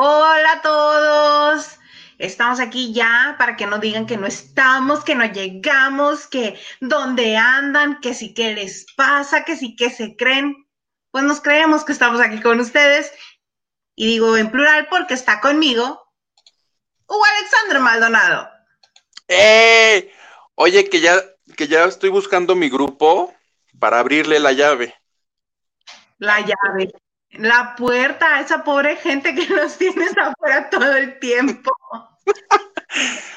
Hola a todos. Estamos aquí ya para que no digan que no estamos, que no llegamos, que dónde andan, que sí que les pasa, que sí que se creen. Pues nos creemos que estamos aquí con ustedes. Y digo en plural porque está conmigo Hugo Alexandre Maldonado. ¡Eh! Oye, que ya, que ya estoy buscando mi grupo para abrirle la llave. La llave. La puerta a esa pobre gente que nos tienes afuera todo el tiempo.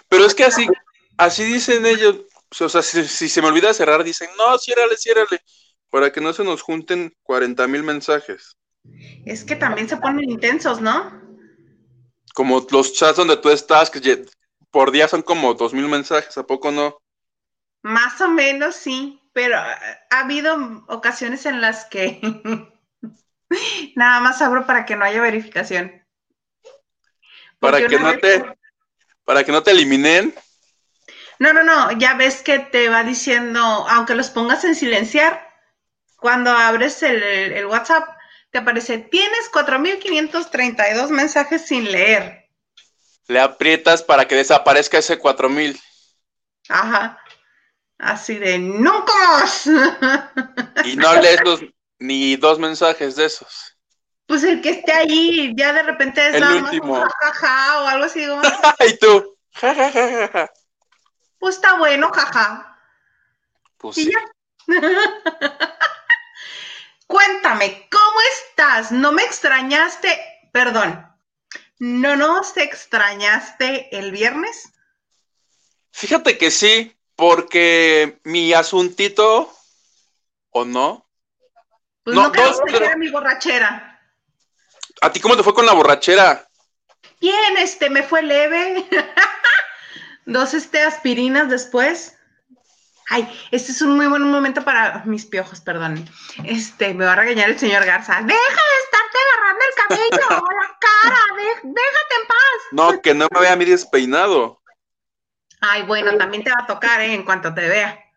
Pero es que así, así dicen ellos. O sea, si, se me olvida cerrar, dicen, no, ciérrale, ciérrale, para que no se nos junten 40 mil mensajes. Es que también se ponen intensos, ¿no? Como los chats donde tú estás, que por día son como dos mil mensajes, ¿a poco no? Más o menos, sí, pero ha habido ocasiones en las que nada más abro para que no haya verificación. Para que no te para que no te eliminen. No, no, no, ya ves que te va diciendo, aunque los pongas en silenciar, cuando abres el, WhatsApp, te aparece, tienes 4.532 mensajes sin leer. Le aprietas para que desaparezca ese 4.000. Ajá. Así de, nunca más. Y no lees ni dos mensajes de esos. Pues el que esté ahí, ya de repente es el último. jajaja o algo así. y tú. Pues está bueno, jaja. Pues sí. Cuéntame, ¿cómo estás? ¿No me extrañaste? Perdón, ¿no nos extrañaste el viernes? Fíjate que sí, porque mi asuntito, ¿o no? Pues no, no mi borrachera. ¿A ti cómo te fue con la borrachera? Bien, este, me fue leve. Dos este, aspirinas después. Ay, este es un muy buen momento para mis piojos, perdón. Este, me va a regañar el señor Garza. Deja de estarte agarrando el cabello o la cara, déjate en paz. No, que no me vea a mí despeinado. Ay, bueno, también te va a tocar, ¿eh? En cuanto te vea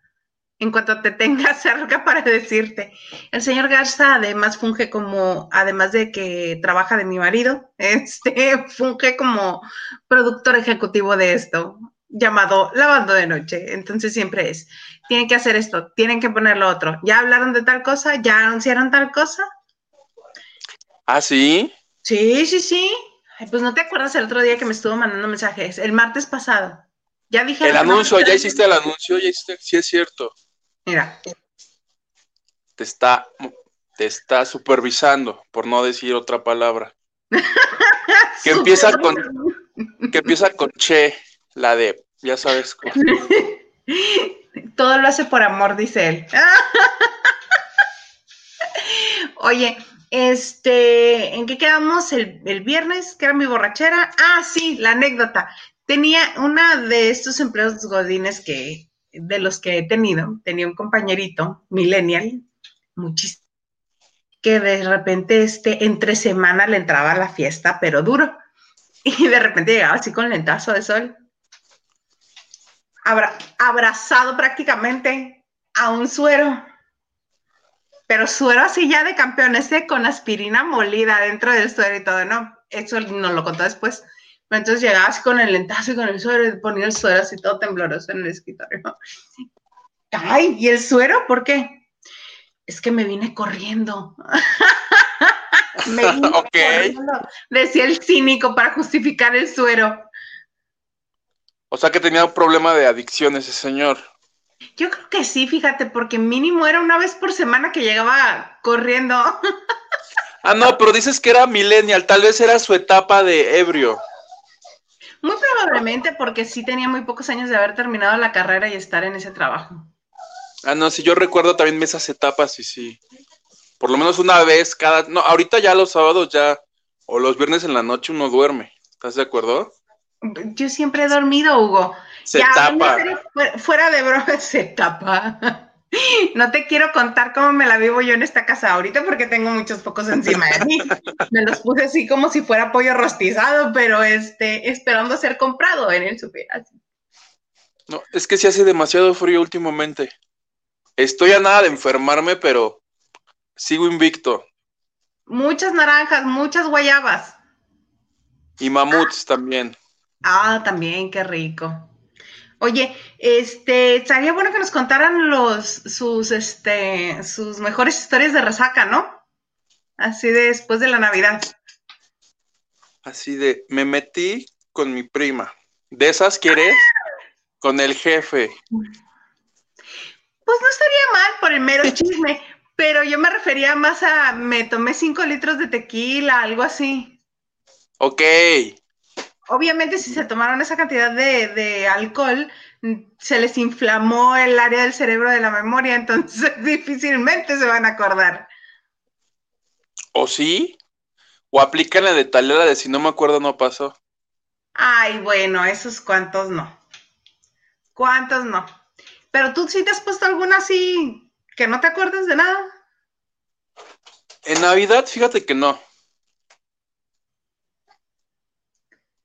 en cuanto te tenga cerca para decirte. El señor Garza además funge como, además de que trabaja de mi marido, este funge como productor ejecutivo de esto, llamado Lavando de Noche. Entonces siempre es, tienen que hacer esto, tienen que poner lo otro. ¿Ya hablaron de tal cosa? ¿Ya anunciaron tal cosa? ¿Ah, sí? Sí, sí, sí. pues no te acuerdas el otro día que me estuvo mandando mensajes, el martes pasado. Ya dije. El anuncio, ya hiciste el anuncio, ya hiciste, sí es cierto. Mira. Te está, te está supervisando, por no decir otra palabra. que empieza con, que empieza con che, la de, ya sabes. Todo lo hace por amor, dice él. Oye, este, ¿en qué quedamos el, el, viernes? Que era mi borrachera. Ah, sí, la anécdota. Tenía una de estos empleos godines que de los que he tenido, tenía un compañerito, millennial, muchísimo, que de repente este, entre semana le entraba a la fiesta, pero duro. Y de repente llegaba así con lentazo de sol, abrazado prácticamente a un suero, pero suero así ya de campeón, ese con aspirina molida dentro del suero y todo, no, eso nos lo contó después. Entonces llegaba así con el lentazo y con el suero y ponía el suero así todo tembloroso en el escritorio. Ay, ¿y el suero? ¿Por qué? Es que me vine corriendo. me vine corriendo, decía el cínico para justificar el suero. O sea que tenía un problema de adicción ese señor. Yo creo que sí, fíjate, porque mínimo era una vez por semana que llegaba corriendo. ah, no, pero dices que era millennial, tal vez era su etapa de ebrio. Muy probablemente porque sí tenía muy pocos años de haber terminado la carrera y estar en ese trabajo. Ah, no, sí, yo recuerdo también esas etapas y sí. Por lo menos una vez cada... No, ahorita ya los sábados ya, o los viernes en la noche uno duerme. ¿Estás de acuerdo? Yo siempre he dormido, Hugo. Se tapa. Fuera de broma, se tapa. No te quiero contar cómo me la vivo yo en esta casa ahorita porque tengo muchos pocos encima de mí. Me los puse así como si fuera pollo rostizado, pero este, esperando ser comprado en el super. No, es que se hace demasiado frío últimamente. Estoy a nada de enfermarme, pero sigo invicto. Muchas naranjas, muchas guayabas. Y mamuts también. Ah, también, qué rico. Oye, este, estaría bueno que nos contaran los, sus, este, sus mejores historias de resaca, ¿no? Así de después de la Navidad. Así de, me metí con mi prima. ¿De esas quieres? Con el jefe. Pues no estaría mal por el mero chisme, pero yo me refería más a, me tomé cinco litros de tequila, algo así. Ok. Obviamente si se tomaron esa cantidad de, de alcohol, se les inflamó el área del cerebro de la memoria, entonces difícilmente se van a acordar. ¿O sí? ¿O aplican la de talera de si no me acuerdo no pasó? Ay, bueno, esos cuantos no. ¿Cuántos no? Pero tú sí te has puesto alguna así que no te acuerdas de nada. En Navidad, fíjate que no.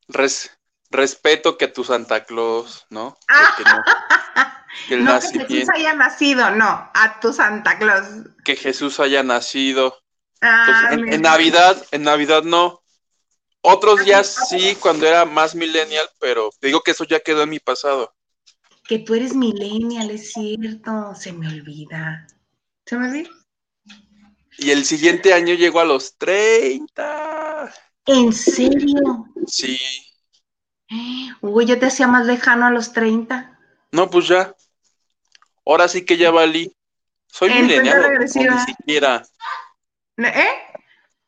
Respeto que tu Santa Claus, ¿no? Que no, que, no que Jesús haya nacido, no, a tu Santa Claus. Que Jesús haya nacido. Ah, en, Navidad, en Navidad no. Otros días sí, cuando era más millennial, pero digo que eso ya quedó en mi pasado. Que tú eres millennial, es cierto, se me olvida. ¿Se me olvida? Y el siguiente año llego a los 30. ¿En serio? Sí. Uy, yo te hacía más lejano a los 30. No, pues ya. Ahora sí que ya valí. Soy milenial, ni siquiera. ¿Eh?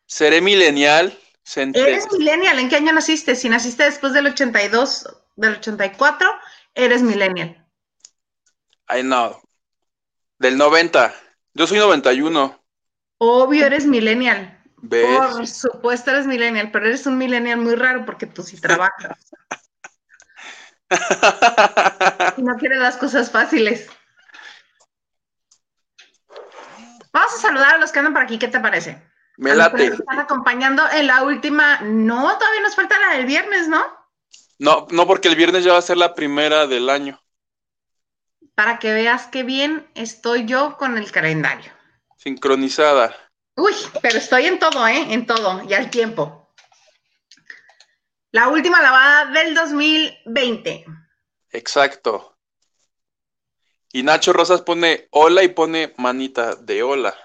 Seré milenial. Eres millennial. ¿En qué año naciste? Si naciste después del 82, del 84, eres millennial. Ay, no. Del 90. Yo soy 91. Obvio, eres millennial. Por supuesto eres millennial, pero eres un millennial muy raro porque tú sí trabajas. y no quieres las cosas fáciles. Vamos a saludar a los que andan por aquí, ¿qué te parece? Me late. están acompañando en la última. No, todavía nos falta la del viernes, ¿no? No, no, porque el viernes ya va a ser la primera del año. Para que veas qué bien estoy yo con el calendario. Sincronizada. Uy, pero estoy en todo, ¿eh? En todo, y al tiempo. La última lavada del 2020. Exacto. Y Nacho Rosas pone hola y pone manita de hola.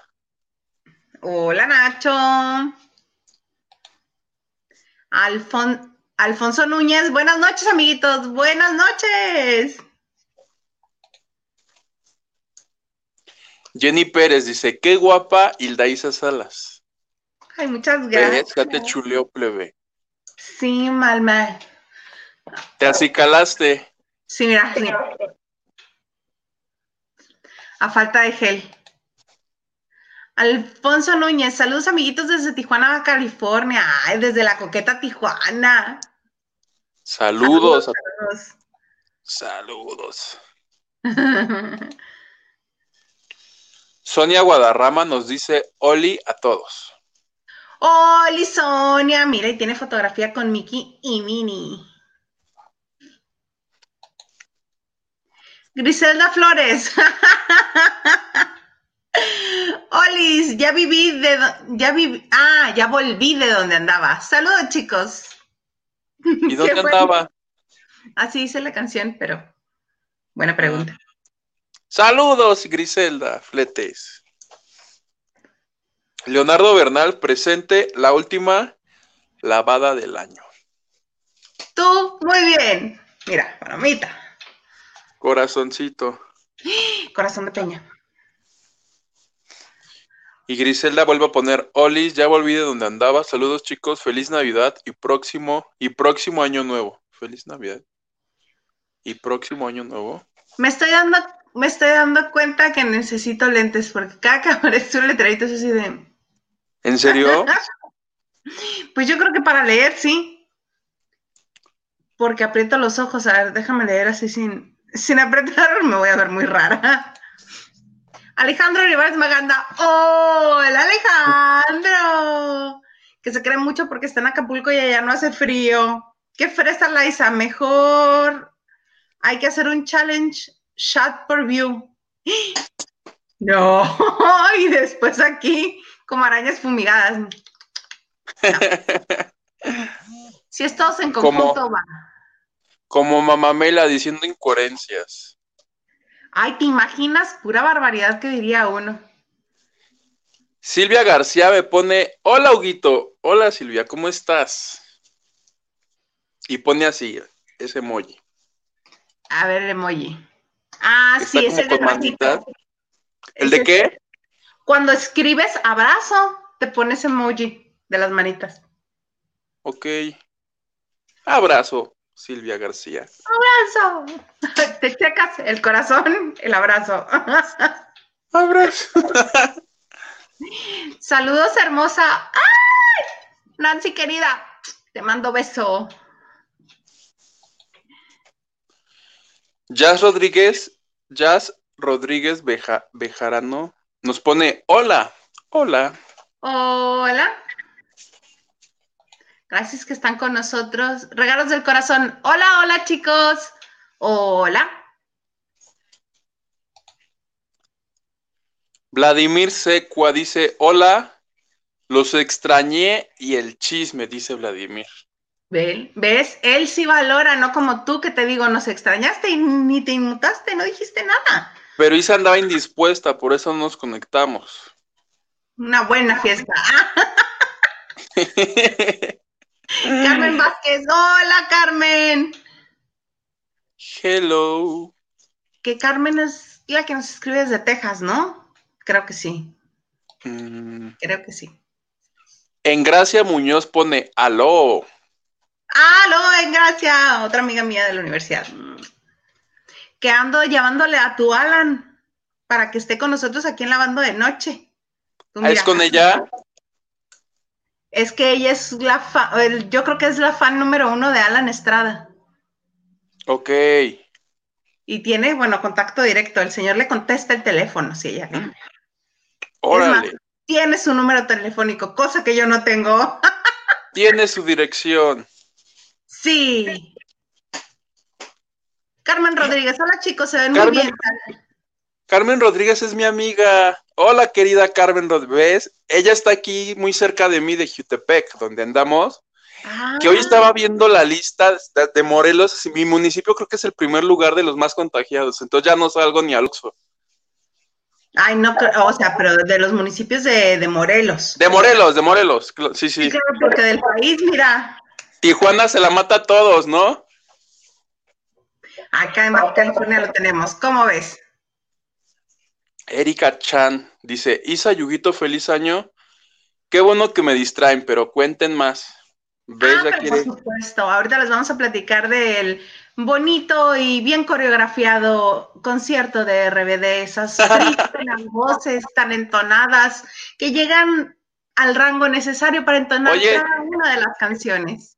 Hola Nacho. Alfonso Núñez, buenas noches amiguitos, buenas noches. Jenny Pérez dice, qué guapa Hilda Isa Salas. Ay, muchas gracias. Ya te chuleó, plebe. Sí, mal, mal. ¿Te acicalaste? Sí, mira, A falta de gel. Alfonso Núñez, saludos amiguitos desde Tijuana, California. Ay, desde la coqueta Tijuana. Saludos. Saludos. saludos. Sonia Guadarrama nos dice Oli a todos. Oli Sonia, mira, y tiene fotografía con Mickey y Minnie. Griselda Flores. Olis, ya viví de ya viví, ah, ya volví de donde andaba. Saludos, chicos. ¿Y dónde andaba? Así dice la canción, pero buena pregunta. Saludos, Griselda Fletes. Leonardo Bernal presente la última lavada del año. Tú, muy bien. Mira, palomita. Corazoncito. Corazón de peña. Y Griselda vuelve a poner, Olis, ya volví de donde andaba. Saludos chicos, feliz Navidad y próximo, y próximo año nuevo. Feliz Navidad. Y próximo año nuevo. Me estoy dando me estoy dando cuenta que necesito lentes porque cada que aparece un letrerito es así de... ¿En serio? pues yo creo que para leer, sí. Porque aprieto los ojos. A ver, déjame leer así sin, sin apretar, me voy a ver muy rara. Alejandro Olivares Maganda. ¡Hola, Alejandro! Que se cree mucho porque está en Acapulco y allá no hace frío. ¡Qué fresa, Laisa! Mejor hay que hacer un challenge shot per view. No, y después aquí como arañas fumigadas. Si es todos en conjunto, va. Como Mamamela diciendo incoherencias. Ay, ¿te imaginas? Pura barbaridad que diría uno. Silvia García me pone, hola Huguito, hola Silvia, ¿cómo estás? Y pone así, ese emoji. A ver el emoji. Ah, sí, es el de ¿El de qué? Cuando escribes abrazo, te pones emoji de las manitas. Ok. Abrazo, Silvia García. Abrazo. Te checas el corazón, el abrazo. Abrazo. Saludos, hermosa. ¡Ay! Nancy, querida, te mando beso. Jazz Rodríguez, Jazz Rodríguez Bejarano nos pone hola, hola. Hola. Gracias que están con nosotros. Regalos del corazón. Hola, hola chicos. Hola. Vladimir Secua dice, hola, los extrañé y el chisme, dice Vladimir. ¿Ves? Él sí valora, no como tú que te digo, nos extrañaste y ni te inmutaste, no dijiste nada. Pero Isa andaba indispuesta, por eso nos conectamos. Una buena fiesta. Carmen Vázquez, hola Carmen. Hello. Que Carmen es la que nos escribe desde Texas, ¿no? Creo que sí. Mm. Creo que sí. En Gracia Muñoz pone aló. Aló, en Gracia, otra amiga mía de la universidad. Que ando llamándole a tu Alan para que esté con nosotros aquí en la banda de noche. Ah, ¿Es con ella? Es que ella es la fan, yo creo que es la fan número uno de Alan Estrada. Ok. Y tiene, bueno, contacto directo. El señor le contesta el teléfono, si ella. Órale. tiene su número telefónico, cosa que yo no tengo. tiene su dirección. Sí. Carmen Rodríguez, hola chicos, se ven muy bien. Carmen Rodríguez es mi amiga. Hola querida Carmen Rodríguez. Ella está aquí muy cerca de mí, de Jutepec, donde andamos. Que hoy estaba viendo la lista de, Morelos. Mi municipio creo que es el primer lugar de los más contagiados. Entonces ya no salgo ni al Oxford. Ay, no, o sea, pero de los municipios de, Morelos. De Morelos, de Morelos, sí, sí. Sí, porque del país, mira. Tijuana se la mata a todos, ¿no? Acá en California lo tenemos. ¿Cómo ves? Erika Chan dice, Isa Yuguito, feliz año. Qué bueno que me distraen, pero cuenten más. ¿Ves? Ah, por supuesto. Ahorita les vamos a platicar del bonito y bien coreografiado concierto de RBD, esas voces tan entonadas que llegan al rango necesario para entonar cada una de las canciones.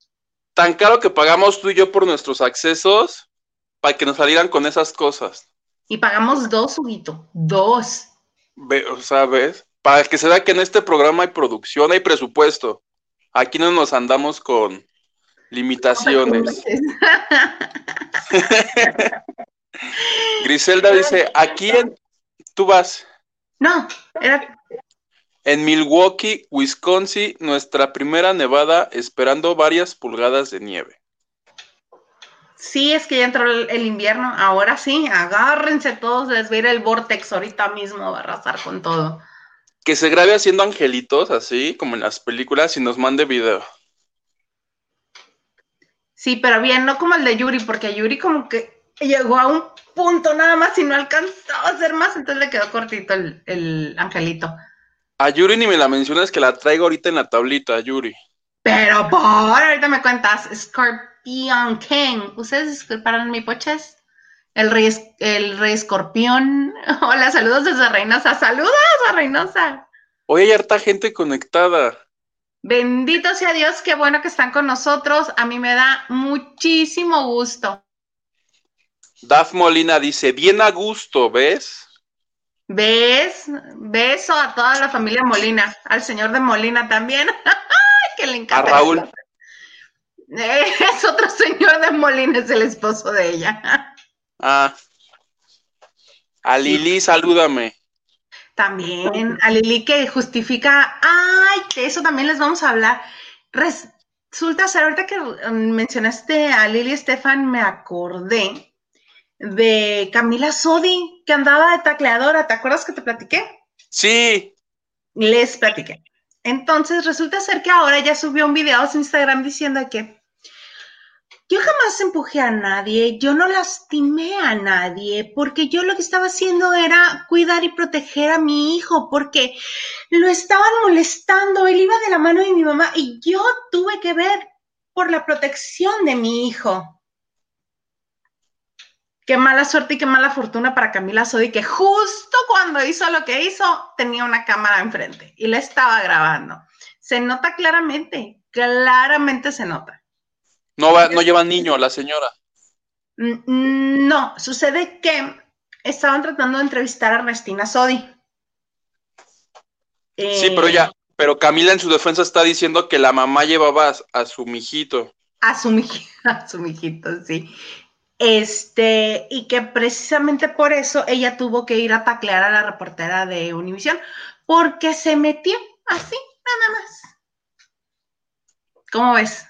Tan caro que pagamos tú y yo por nuestros accesos para que nos salieran con esas cosas. Y pagamos dos, Huguito, dos. Ve, o sea, ¿ves? Para que se vea que en este programa hay producción, hay presupuesto. Aquí no nos andamos con limitaciones. Griselda dice, aquí en... ¿Tú vas? No, era... En Milwaukee, Wisconsin, nuestra primera nevada esperando varias pulgadas de nieve. Sí, es que ya entró el, invierno. Ahora sí, agárrense todos, les va a ir el vortex ahorita mismo, va a arrasar con todo. Que se grabe haciendo angelitos, así como en las películas, y nos mande video. Sí, pero bien, no como el de Yuri, porque Yuri como que llegó a un punto nada más y no alcanzó a hacer más, entonces le quedó cortito el, el angelito. A Yuri ni me la mencionas que la traigo ahorita en la tablita, Yuri. Pero por ahorita me cuentas, Scorp Escorpión King. ¿Ustedes disculparán mi poches? El rey, el rey escorpión. Hola, saludos desde Reynosa. Saludos a Reynosa. Hoy hay harta gente conectada. Bendito sea Dios, qué bueno que están con nosotros. A mí me da muchísimo gusto. Daf Molina dice, bien a gusto, ¿ves? ¿Ves? Beso a toda la familia Molina, al señor de Molina también. que le encanta. A Raúl. Es otro señor de Molina, es el esposo de ella. Ah. A Lili, salúdame. También, a Lili que justifica, ay, de eso también les vamos a hablar. resulta ser, ahorita que mencionaste a Lili Estefan, me acordé de Camila Sodi, que andaba de tacleadora. ¿Te acuerdas que te platiqué? Sí. Les platiqué. Entonces, resulta ser que ahora ya subió un video a su Instagram diciendo que yo jamás empujé a nadie, yo no lastimé a nadie, porque yo lo que estaba haciendo era cuidar y proteger a mi hijo, porque lo estaban molestando, él iba de la mano de mi mamá y yo tuve que ver por la protección de mi hijo. Qué mala suerte y qué mala fortuna para Camila Sodi, que justo cuando hizo lo que hizo, tenía una cámara enfrente y la estaba grabando. Se nota claramente, claramente se nota. No, va, no lleva niño la señora. No, sucede que estaban tratando de entrevistar a Ernestina Sodi. sí, pero ya, pero Camila en su defensa está diciendo que la mamá llevaba a, su mijito. A su mijito, a su mijito, sí. Este, y que precisamente por eso ella tuvo que ir a taclear a la reportera de Univisión, porque se metió así, nada más. ¿Cómo ves?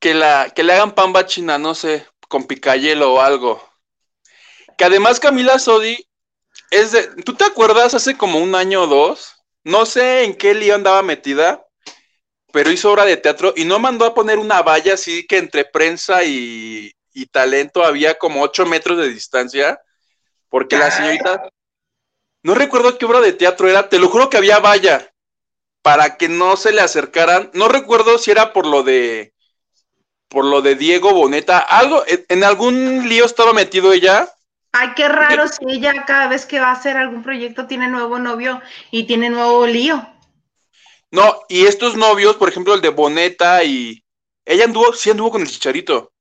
que, la, que le hagan pamba china, no sé, con picayelo o algo. Que además Camila Sodi es de. ¿Tú te acuerdas hace como un año o dos? No sé en qué lío andaba metida, pero hizo obra de teatro y no mandó a poner una valla así que entre prensa y, y talento había como ocho metros de distancia, porque la señorita. No recuerdo qué obra de teatro era, te lo juro que había valla para que no se le acercaran. No recuerdo si era por lo de por lo de Diego Boneta. Algo, en algún lío estaba metido ella. Ay, qué raro si ella cada vez que va a hacer algún proyecto tiene nuevo novio y tiene nuevo lío. No, y estos novios, por ejemplo, el de Boneta y ella anduvo, sí anduvo con el chicharito,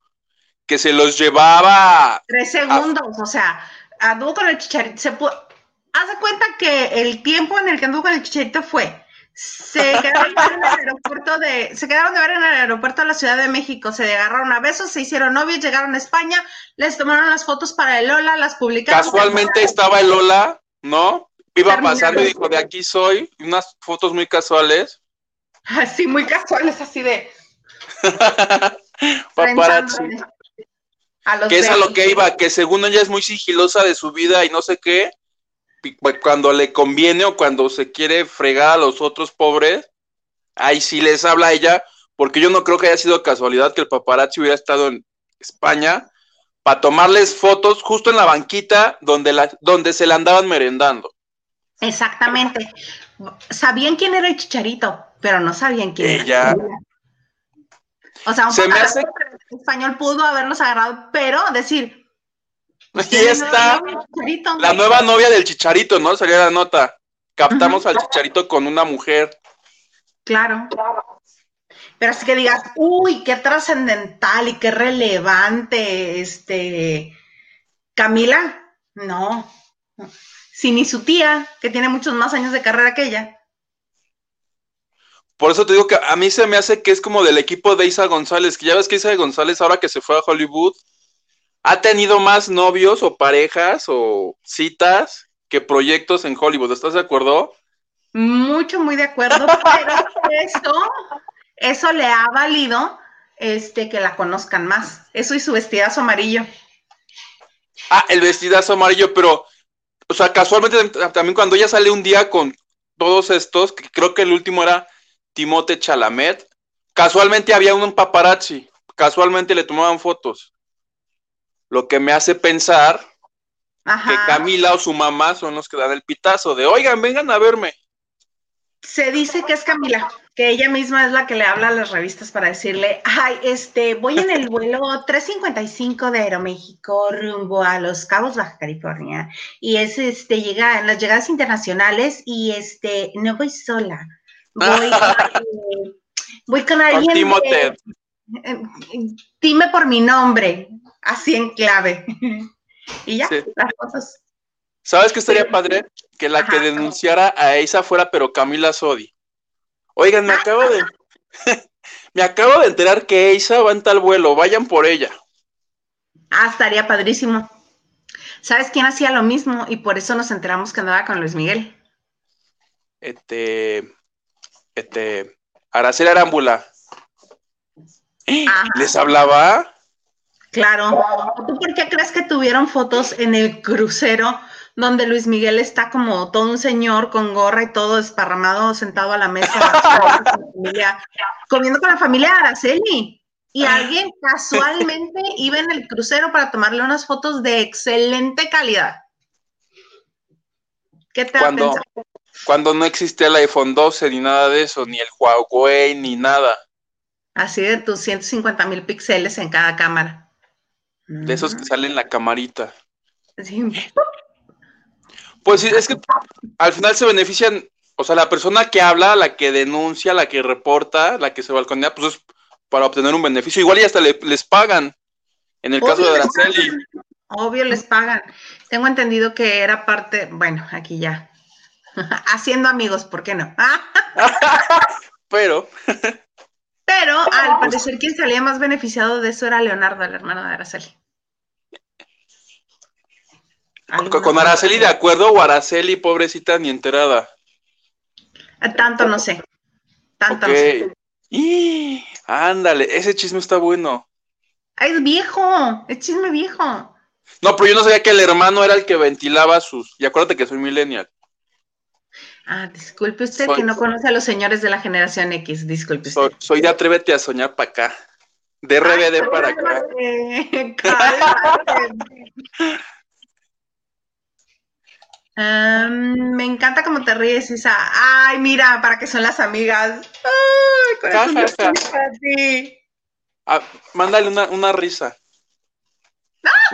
que se los llevaba. Tres segundos, o sea, anduvo con el chicharito. Se Haz de cuenta que el tiempo en el que anduvo con el chicharito fue se quedaron en el aeropuerto de, se quedaron de ver en el aeropuerto de la Ciudad de México, se agarraron a besos, se hicieron novios, llegaron a España, les tomaron las fotos para el Lola, las publicaron. Casualmente estaba el Lola, ¿no? Iba pasando y dijo, de aquí soy, unas fotos muy casuales. Así, muy casuales, así de... Paparazzi. que es a lo que iba, que según ella es muy sigilosa de su vida y no sé qué, cuando le conviene o cuando se quiere fregar a los otros pobres, ahí sí les habla a ella, porque yo no creo que haya sido casualidad que el paparazzi hubiera estado en España para tomarles fotos justo en la banquita donde, la, donde se la andaban merendando. Exactamente. Sabían quién era el chicharito, pero no sabían quién ella. era. O sea, un se español pudo haberlos agarrado, pero decir, Aquí está la nueva novia del Chicharito, ¿no? Sería la nota. Captamos al Chicharito con una mujer. Claro. Pero así que digas, uy, qué trascendental y qué relevante, este, Camila, no. Si ni su tía, que tiene muchos más años de carrera que ella. Por eso te digo que a mí se me hace que es como del equipo de Isa González, que ya ves que Isa González ahora que se fue a Hollywood, ha tenido más novios o parejas o citas que proyectos en Hollywood. ¿Estás de acuerdo? Mucho, muy de acuerdo, pero eso, eso le ha valido este, que la conozcan más. Eso y su vestidazo amarillo. Ah, el vestidazo amarillo, pero, o sea, casualmente también cuando ella sale un día con todos estos, que creo que el último era Timote Chalamet, casualmente había un paparazzi, casualmente le tomaban fotos lo que me hace pensar que Camila o su mamá son los que dan el pitazo de, oigan, vengan a verme. Se dice que es Camila, que ella misma es la que le habla a las revistas para decirle, ay, este, voy en el vuelo 355 de Aeroméxico rumbo a Los Cabos, Baja California, y es, este, llega en las llegadas internacionales y, este, no voy sola, voy, eh, voy con alguien. dime por mi nombre, así en clave. y ya, las cosas. ¿Sabes qué estaría padre? Que la que denunciara a Eisa fuera, pero Camila Sodi. Oigan, me acabo de. me acabo de enterar que Eisa va en tal vuelo, vayan por ella. Ah, estaría padrísimo. ¿Sabes quién hacía lo mismo? Y por eso nos enteramos que andaba con Luis Miguel. Este. Este. Araceli Arámbula. ¿Les hablaba? Claro. ¿Tú por qué crees que tuvieron fotos en el crucero donde Luis Miguel está como todo un señor con gorra y todo desparramado, sentado a la mesa, comiendo con la familia de Araceli? Y alguien casualmente iba en el crucero para tomarle unas fotos de excelente calidad. ¿Qué te cuando, cuando no existía el iPhone 12 ni nada de eso, ni el Huawei, ni nada. Así de tus 150 mil píxeles en cada cámara. De esos que salen en la camarita. Sí. Pues sí, es que al final se benefician, o sea, la persona que habla, la que denuncia, la que reporta, la que se balconea, pues es para obtener un beneficio. Igual y hasta les pagan. En el caso de Araceli. Obvio les pagan. Tengo entendido que era parte, bueno, aquí ya. Haciendo amigos, ¿por qué no? Pero. Pero al parecer quien salía más beneficiado de eso era Leonardo, el hermano de Araceli. ¿Con Araceli de acuerdo o Araceli, pobrecita, ni enterada? Eh, tanto no sé. Tanto no sé. Y, ándale, ese chisme está bueno. Es viejo, es chisme viejo. No, pero yo no sabía que el hermano era el que ventilaba sus. Y acuérdate que soy millennial. Ah, disculpe usted que no conoce a los señores de la generación X, disculpe usted. Soy, de Atrévete a soñar para acá. De RBD para acá. Me encanta cómo te ríes, Isa. Ay, mira, para qué son las amigas. Ay, corazón. Ah, mándale una, una risa.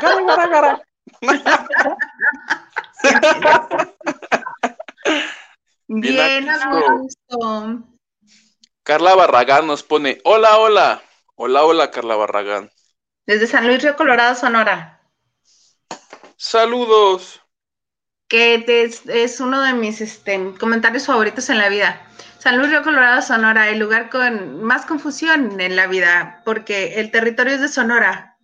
Gara, gara, gara. Bien, a gusto. Carla Barragán nos pone, hola, hola. Hola, hola, Carla Barragán. Desde San Luis Río Colorado, Sonora. Saludos que es, uno de mis este, comentarios favoritos en la vida. San Luis Río Colorado, Sonora, el lugar con más confusión en la vida, porque el territorio es de Sonora.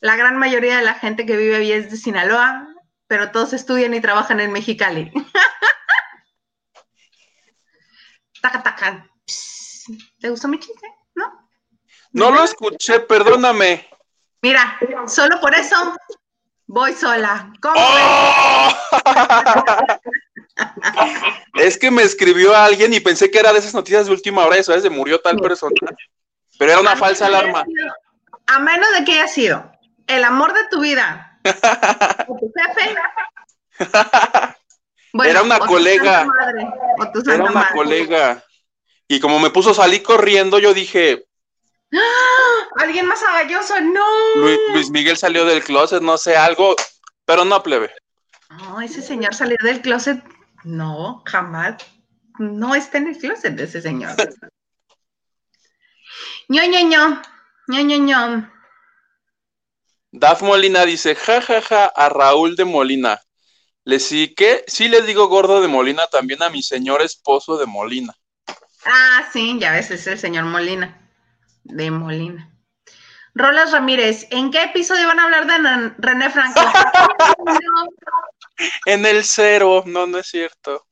La gran mayoría de la gente que vive ahí es de Sinaloa, pero todos estudian y trabajan en Mexicali. taca, taca. ¿Te gustó mi chiste? ¿No? No lo escuché, perdóname. Mira, solo por eso Voy sola. ¿Cómo ¡Oh! es que me escribió alguien y pensé que era de esas noticias de última hora, eso es de murió tal persona. Pero era una falsa alarma. a menos de que haya sido el amor de tu vida o tu jefe. era una colega. era una colega. Y como me puso salí corriendo, yo dije, ¡Ah! Alguien más agalloso, no. Luis, Miguel salió del closet, no sé, algo, pero no plebe. No, ese señor salió del closet. No, jamás. No está en el closet de ese señor. ño, ño, ño. ño, ño, ño. Daf Molina dice, ja, ja, ja, a Raúl de Molina. Le sí que sí le digo gordo de Molina también a mi señor esposo de Molina. Ah, sí, ya ves, es el señor Molina de Molina. Rolas Ramírez, ¿en qué episodio van a hablar de René Franco? en el cero, no, no es cierto.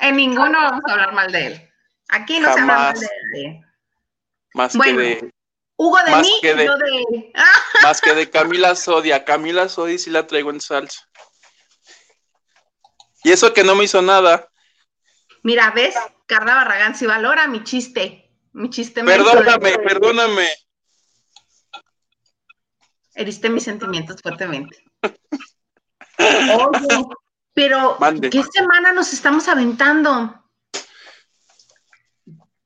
En ninguno vamos a hablar mal de él. Aquí no se habla mal de él. Más que de. Hugo de mí y yo de él. más que de Camila Sodia. Camila Sodia sí la traigo en salsa. Y eso que no me hizo nada. Mira, ¿ves? Carla Barragán si valora mi chiste. Mi chiste me Perdóname, perdóname. Heriste mis sentimientos fuertemente. Oye, pero ¿qué semana nos estamos aventando?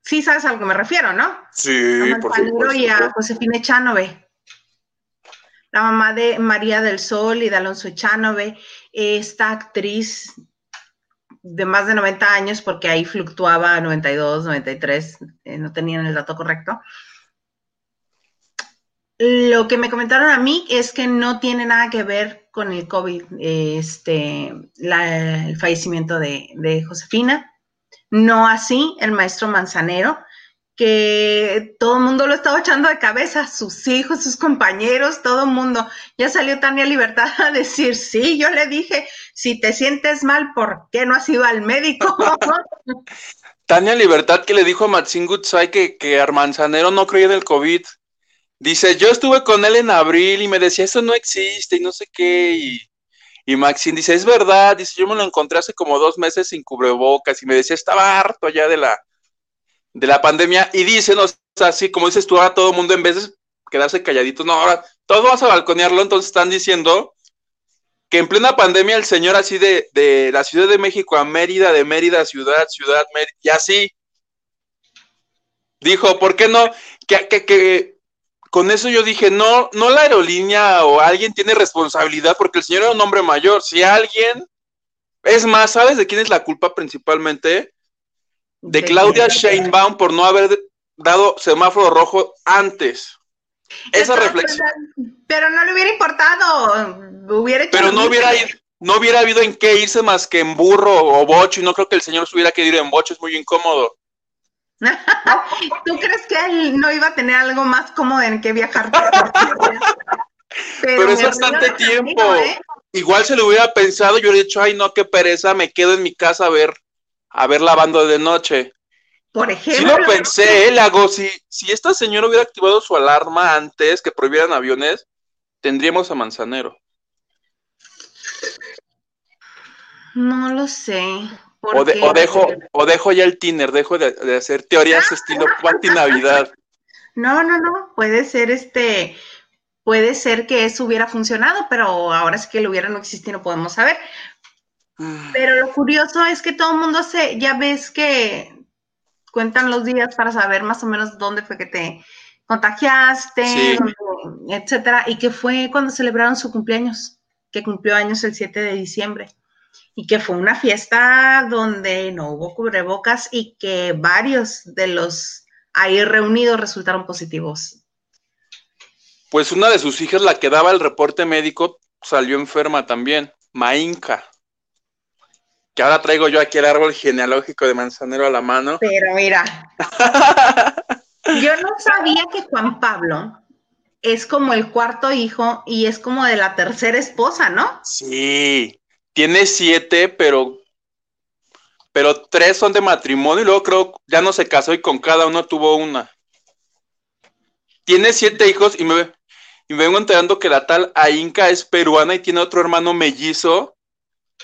Sí, sabes a lo que me refiero, ¿no? Sí, por supuesto. y a Josefina Echanove. La mamá de María del Sol y de Alonso Echanove, esta actriz de más de 90 años, porque ahí fluctuaba 92, 93, eh, no tenían el dato correcto. Lo que me comentaron a mí es que no tiene nada que ver con el COVID, este, el fallecimiento de, de Josefina. No así el maestro Manzanero, que todo el mundo lo estaba echando de cabeza, sus hijos, sus compañeros, todo el mundo. Ya salió Tania Libertad a decir, sí, yo le dije, si te sientes mal, ¿por qué no has ido al médico? Tania Libertad que le dijo a Maxine Goodside que, que Armanzanero no creía en el COVID. Dice, yo estuve con él en abril y me decía, eso no existe y no sé qué. Y, y Maxine dice, es verdad, dice, yo me lo encontré hace como dos meses sin cubrebocas y me decía, estaba harto ya de la, de la pandemia. Y dice, no, así como dices tú, ahora todo el mundo en vez de quedarse calladitos, no, ahora todos vamos a balconearlo, entonces están diciendo que en plena pandemia el señor así de, de la Ciudad de México a Mérida, de Mérida, ciudad, ciudad, Mérida, y así, dijo, ¿por qué no? Que, que, que con eso yo dije, no, no la aerolínea o alguien tiene responsabilidad porque el señor era un hombre mayor. Si alguien, es más, ¿sabes de quién es la culpa principalmente? De Claudia Sheinbaum por no haber dado semáforo rojo antes. Esa reflexión. Pero no le hubiera importado. Hubiera pero no hubiera, no hubiera habido en qué irse más que en burro o bocho. Y no creo que el señor se hubiera querido ir en bocho, es muy incómodo. ¿Tú crees que él no iba a tener algo más cómodo en que viajar? Pero, es bastante tiempo. ¿eh? Igual se lo hubiera pensado, yo hubiera dicho, ay no, qué pereza, me quedo en mi casa a ver, a ver lavando de noche. Por ejemplo. Sí lo pensé, ¿eh? hago, si, si esta señora hubiera activado su alarma antes que prohibieran aviones, tendríamos a Manzanero. No lo sé. O, dejo, o dejo ya el tiner, dejo de, hacer teorías estilo Pati Navidad. No, no, no, puede ser este, puede ser que eso hubiera funcionado, pero ahora sí que lo hubiera no existe no podemos saber. Mm. Pero lo curioso es que todo el mundo se, ya ves que cuentan los días para saber más o menos dónde fue que te contagiaste, etcétera, y que fue cuando celebraron su cumpleaños, que cumplió años el 7 de diciembre y que fue una fiesta donde no hubo cubrebocas y que varios de los ahí reunidos resultaron positivos. Pues una de sus hijas, la que daba el reporte médico, salió enferma también, Mainka. Que ahora traigo yo aquí el árbol genealógico de Manzanero a la mano. Pero mira, yo no sabía que Juan Pablo es como el cuarto hijo y es como de la tercera esposa, ¿no? Sí, tiene siete, pero, pero tres son de matrimonio y luego creo ya no se casó y con cada uno tuvo una. Tiene siete hijos y me, y me vengo enterando que la tal Ainca es peruana y tiene otro hermano mellizo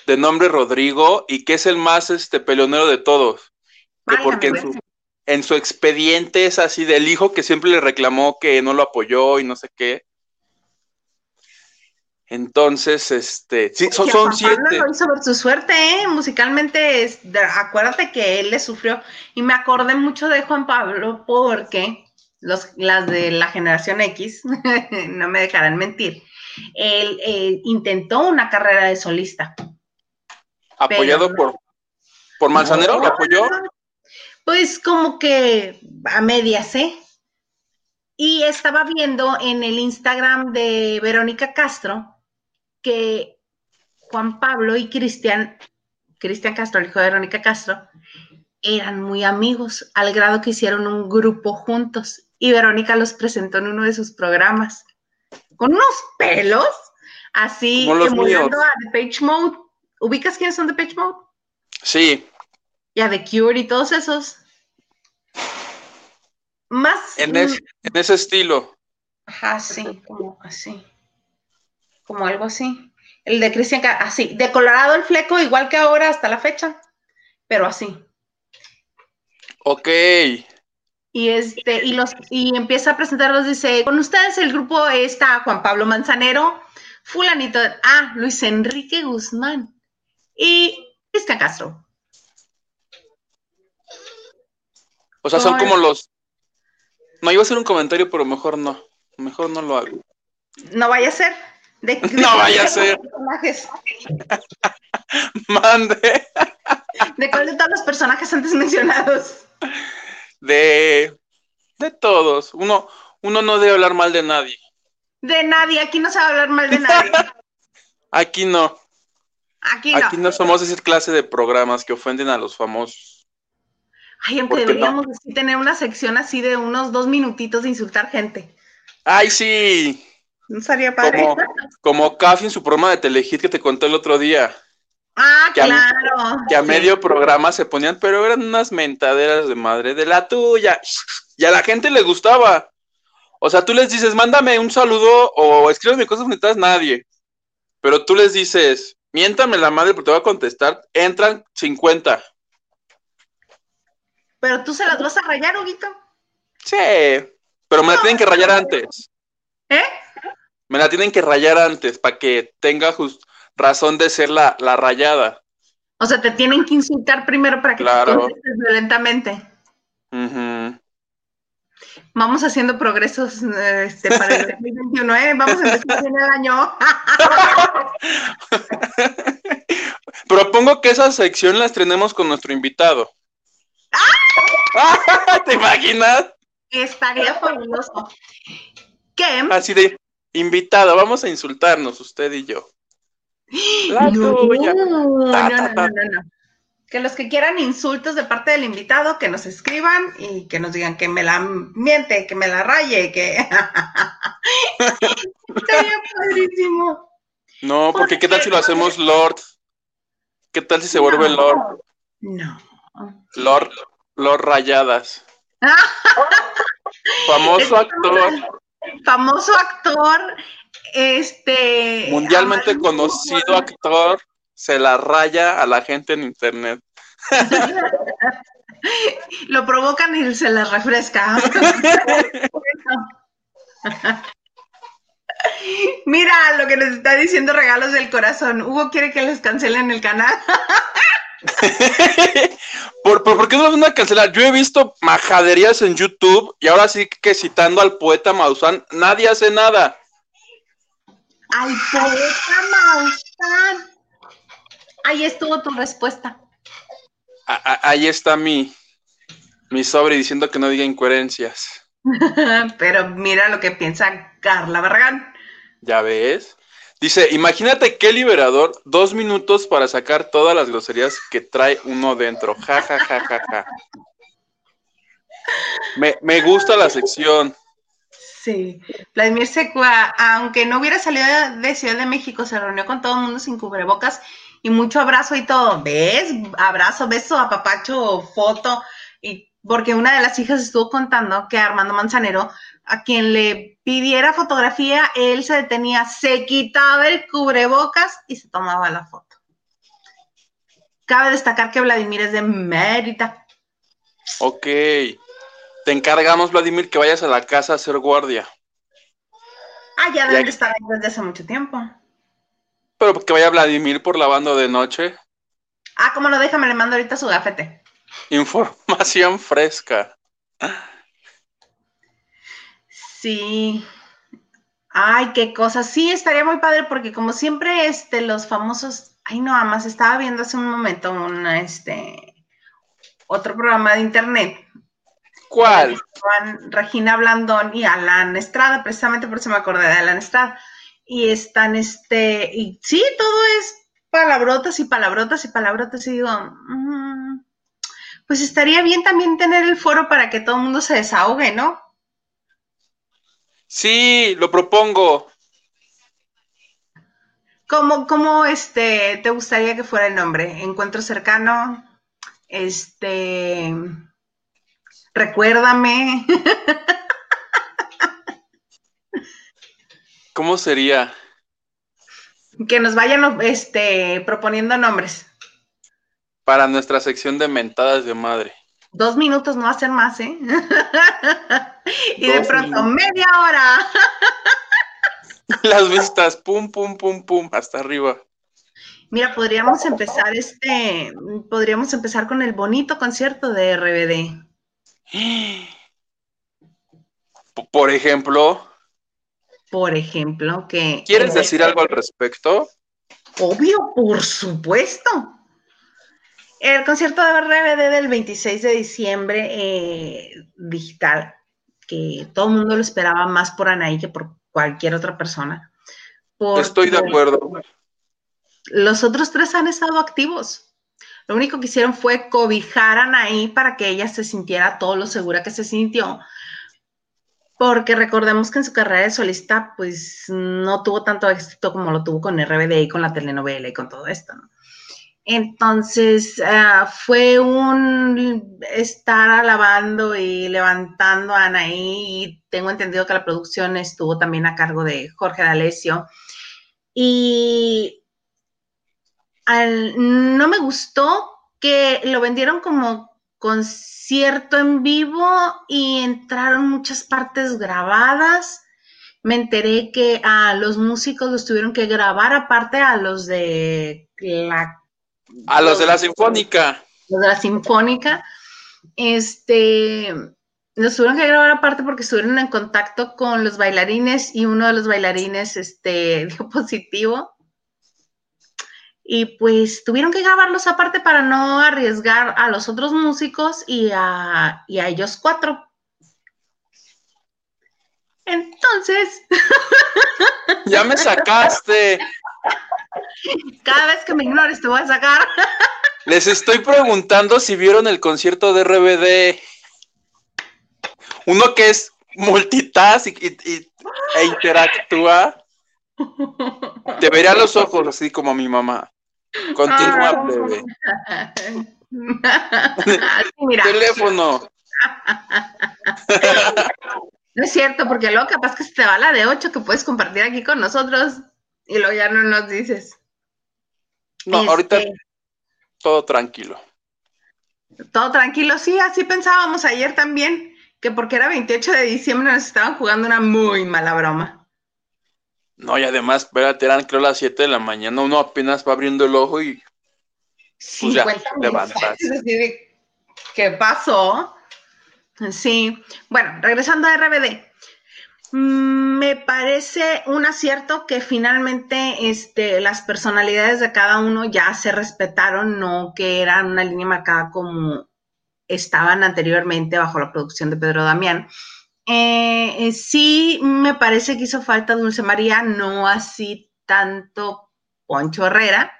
de nombre Rodrigo y que es el más este peleonero de todos. porque en su, en su expediente es así del hijo que siempre le reclamó que no lo apoyó y no sé qué. Entonces, este, sí, son, son siete. Lo hizo por su suerte, ¿eh? Musicalmente, es, acuérdate que él le sufrió. Y me acordé mucho de Juan Pablo porque los, las de la generación X, no me dejarán mentir, él eh, intentó una carrera de solista. ¿Apoyado por, por Manzanero? ¿Lo apoyó? Pues como que a medias, ¿eh? Y estaba viendo en el Instagram de Verónica Castro que Juan Pablo y Cristian, Cristian Castro, el hijo de Verónica Castro, eran muy amigos, al grado que hicieron un grupo juntos y Verónica los presentó en uno de sus programas con unos pelos así emulando a The Page Mode. ¿Ubicas quiénes son The Page Mode? Sí. Y a The Cure y todos esos. Más. En, en ese estilo. Ajá, sí, como así como algo así. El de Cristian, así, de Colorado el fleco, igual que ahora hasta la fecha, pero así. Ok. Y este, y los, y empieza a presentarlos, dice, con ustedes el grupo está Juan Pablo Manzanero, fulanito, ah, Luis Enrique Guzmán y Cristian Castro. O sea, son como los. No, iba a hacer un comentario, pero mejor no. Mejor no lo hago. No vaya a ser. no vaya a ser. Mande. ¿De cuál de todos los personajes antes mencionados? De. De todos. Uno, uno no debe hablar mal de nadie. De nadie, aquí no se va a hablar mal de nadie. aquí no. Aquí no. Aquí no somos esa clase de programas que ofenden a los famosos. Ay, aunque deberíamos tener una sección así de unos dos minutitos de insultar gente. Ay, sí. No sería padre. Como, como en su programa de Telehit que te conté el otro día. Ah, que a- claro. que a medio programa se ponían, pero eran unas mentaderas de madre de la tuya. Y a la gente le gustaba. O sea, tú les dices, mándame un saludo o escríbeme cosas bonitas, nadie. Pero tú les dices, miéntame la madre porque te voy a contestar. Entran 50. Pero tú se las vas a rayar, Huguito. Sí, pero me la tienen que rayar antes. ¿Eh? Me la tienen que rayar antes para que tenga just- razón de ser la, la rayada. O sea, te tienen que insultar primero para que Claro. te contestes violentamente. Vamos haciendo progresos este, para el 2021, ¿eh? Vamos a empezar bien el año. Propongo que esa sección la estrenemos con nuestro invitado. ¿Te imaginas? Estaría fabuloso. ¿Qué? Así de invitado, vamos a insultarnos usted y yo. La no, tuya. no, Ta, no, ta, no, ta. no, no. Que los que quieran insultos de parte del invitado, que nos escriban y que nos digan que me la miente, que me la raye, que... Estaría padrísimo. No, porque ¿qué tal si lo hacemos Lord? ¿Qué tal si se vuelve. Lord? No. Lord, Lord Rayadas. Famoso actor, Famoso actor, este... mundialmente conocido actor, se la raya a la gente en internet. Lo provocan y se les refresca. Mira lo que nos está diciendo Regalos del Corazón. Hugo quiere que les cancelen el canal. ¿Por, por, por qué no van a cancelar? Yo he visto majaderías en YouTube y ahora sí que citando al poeta Maussan, nadie hace nada. Al poeta Maussan. Ahí estuvo tu respuesta. A- a- ahí está mi, mi sobre diciendo que no diga incoherencias. Pero mira lo que piensa Carla Barragán. ¿Ya ves? Dice, imagínate qué liberador, dos minutos para sacar todas las groserías que trae uno dentro. Ja, ja, ja, ja, ja. Me, me gusta la sección. Sí. Vladimir Secua, aunque no hubiera salido de Ciudad de México, se reunió con todo el mundo sin cubrebocas y mucho abrazo y todo. ¿Ves? Abrazo, beso, apapacho, foto. Y porque una de las hijas estuvo contando que Armando Manzanero, a quien le pidiera fotografía, él se detenía, se quitaba el cubrebocas y se tomaba la foto. Cabe destacar que Vladimir es de Mérida. Ok. Te encargamos, Vladimir, que vayas a la casa a hacer guardia. Ah, ya Ya- deben de estar ahí desde hace mucho tiempo. Pero que vaya Vladimir por lavando de noche. Ah, ¿cómo lo déjame? Le mando ahorita su gafete. Información fresca. Sí. Ay, qué cosa. Sí, estaría muy padre porque como siempre, este, los famosos, ay, no, más estaba viendo hace un momento un, este, otro programa de internet. ¿Cuál? Estaban Regina Blandón y Alan Estrada, precisamente por eso me acordé de Alan Estrada. Y están, este, y sí, todo es palabrotas y palabrotas y palabrotas. Y digo, mm, pues estaría bien también tener el foro para que todo el mundo se desahogue, ¿no? Sí, lo propongo. ¿Cómo, cómo este, te gustaría que fuera el nombre? Encuentro cercano, este, recuérdame. ¿Cómo sería? que nos vayan este, proponiendo nombres. Para nuestra sección de mentadas de madre. Dos minutos no ser más, ¿eh? y de pronto, minutos. media hora. Las vistas, pum, pum, pum, pum, hasta arriba. Mira, podríamos empezar este, podríamos empezar con el bonito concierto de RBD. Por ejemplo, Por ejemplo, que... ¿quieres decir algo al respecto? Obvio, por supuesto. El concierto de RBD del 26 de diciembre eh, digital, que todo el mundo lo esperaba más por Anaí que por cualquier otra persona. Estoy de acuerdo. Los otros tres han estado activos. Lo único que hicieron fue cobijar a Anaí para que ella se sintiera todo lo segura que se sintió. Porque recordemos que en su carrera de solista, pues no tuvo tanto éxito como lo tuvo con RBD y con la telenovela y con todo esto. Entonces ah, fue un estar alabando y levantando a Anaí y tengo entendido que la producción estuvo también a cargo de Jorge D'Alessio. Y no me gustó que lo vendieron como concierto en vivo y entraron muchas partes grabadas. Me enteré que a los músicos los tuvieron que grabar aparte a los de la a los de la Sinfónica. Los de la Sinfónica. Este, nos tuvieron que grabar aparte porque estuvieron en contacto con los bailarines y uno de los bailarines este, dio positivo. Y pues tuvieron que grabarlos aparte para no arriesgar a los otros músicos y a, y a ellos cuatro. Entonces. Ya me sacaste. Cada vez que me ignores te voy a sacar. Les estoy preguntando si vieron el concierto de RBD. Uno que es multitask y, e interactúa. Te vería los ojos así como mi mamá. Continúa, ah. Teléfono. No es cierto, porque luego capaz que se te va la de 8 que puedes compartir aquí con nosotros y luego ya no nos dices. No, ahorita este, todo tranquilo. Todo tranquilo, sí, así pensábamos ayer también, que porque era 28 de diciembre nos estaban jugando una muy mala broma. No, y además, espérate, eran creo las 7 de la mañana, uno apenas va abriendo el ojo y pues ya, levantas. ¿Qué pasó? Sí, bueno, regresando a RBD. Mm, me parece un acierto que finalmente este, las personalidades de cada uno ya se respetaron, no que eran una línea marcada como estaban anteriormente bajo la producción de Pedro Damián. Eh, sí, me parece que hizo falta Dulce María, no así tanto Poncho Herrera,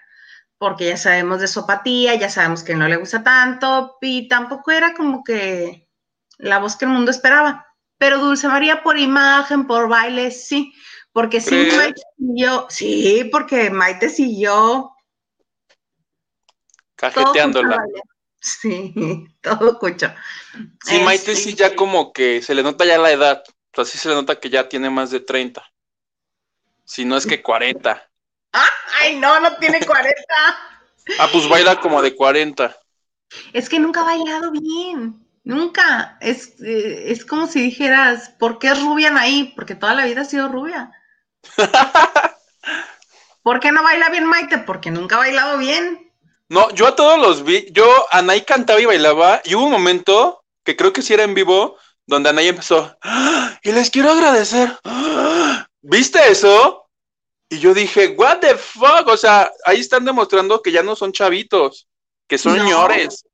porque ya sabemos de su apatía, ya sabemos que no le gusta tanto, y tampoco era como que la voz que el mundo esperaba. Pero Dulce María por imagen, por baile, sí. Porque sí, Maite siguió, sí, porque Maite siguió. Cajeteándola. Sí, todo cucho. Sí, Maite sí ya como que se le nota ya la edad. O sea, sí se le nota que ya tiene más de 30. Si no es que 40. ¡Ay, no, no tiene 40! ah, pues baila como de 40. Es que nunca ha bailado bien. Nunca. Es, eh, es como si dijeras, ¿por qué es rubia ahí? Porque toda la vida ha sido rubia. ¿Por qué no baila bien Maite? Porque nunca ha bailado bien. No, yo a todos los vi, yo, Anaí cantaba y bailaba, y hubo un momento, que creo que sí era en vivo, donde Anaí empezó, ¡Ah! y les quiero agradecer, ¡Ah! ¿viste eso? Y yo dije, what the fuck, o sea, ahí están demostrando que ya no son chavitos, que son señores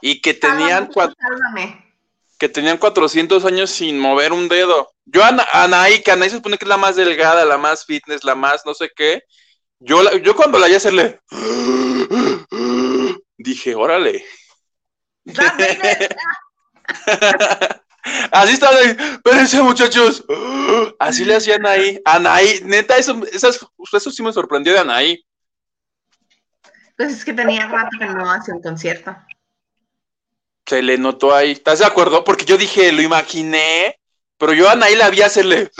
y que tenían, que tenían 400 años sin mover un dedo. Yo, Ana, Anaí, que Anaí se supone que es la más delgada, la más fitness, la más no sé qué. Yo, yo cuando la vi hacerle, dije, órale. Así estaba, espérense muchachos. Así le hacían ahí. Anaí, neta, eso, eso sí me sorprendió de Anaí. Pues es que tenía rato que no hacía un concierto se le notó ahí. ¿Estás de acuerdo? Porque yo dije, lo imaginé, pero yo a Anaí la vi hacerle.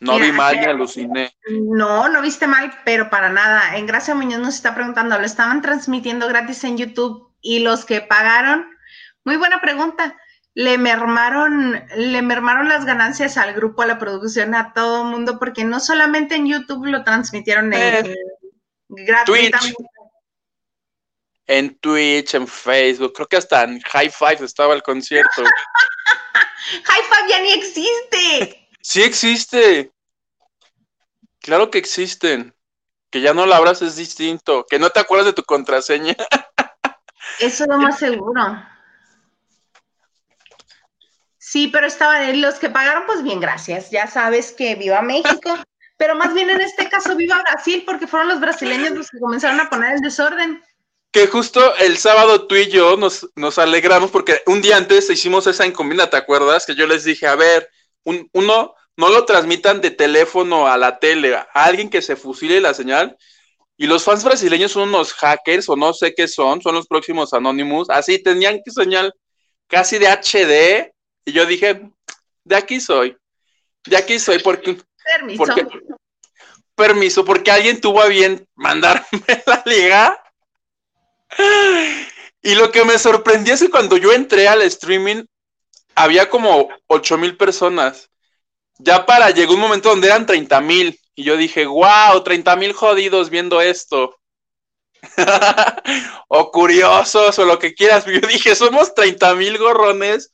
No vi mal ni aluciné. No, no viste mal, pero para nada. En Gracia Muñoz nos está preguntando, lo estaban transmitiendo gratis en YouTube y los que pagaron, muy buena pregunta. Le mermaron, le mermaron las ganancias al grupo, a la producción, a todo el mundo, porque no solamente en YouTube lo transmitieron en, eh, gratis, en Twitch, en Facebook, creo que hasta en High Five estaba el concierto. High Five ya ni existe. Sí existe. Claro que existen. Que ya no la abras es distinto. Que no te acuerdas de tu contraseña. Eso es lo más seguro. Sí, pero estaban los que pagaron, pues bien, gracias. Ya sabes que viva México. pero más bien en este caso viva Brasil, porque fueron los brasileños los que comenzaron a poner el desorden que justo el sábado tú y yo nos, nos alegramos porque un día antes hicimos esa encomienda, ¿te acuerdas? Que yo les dije, a ver, un, uno no lo transmitan de teléfono a la tele, a alguien que se fusile la señal. Y los fans brasileños son unos hackers o no sé qué son, son los próximos Anonymous. Así tenían que señal casi de HD. Y yo dije, de aquí soy. De aquí soy porque... Permiso. porque permiso, porque alguien tuvo a bien mandarme la liga. Y lo que me sorprendió es que cuando yo entré al streaming, había como ocho mil personas. Ya para, llegó un momento donde eran 30 mil. Y yo dije, wow, 30 mil jodidos viendo esto. o curiosos, o lo que quieras. Yo dije, somos 30 mil gorrones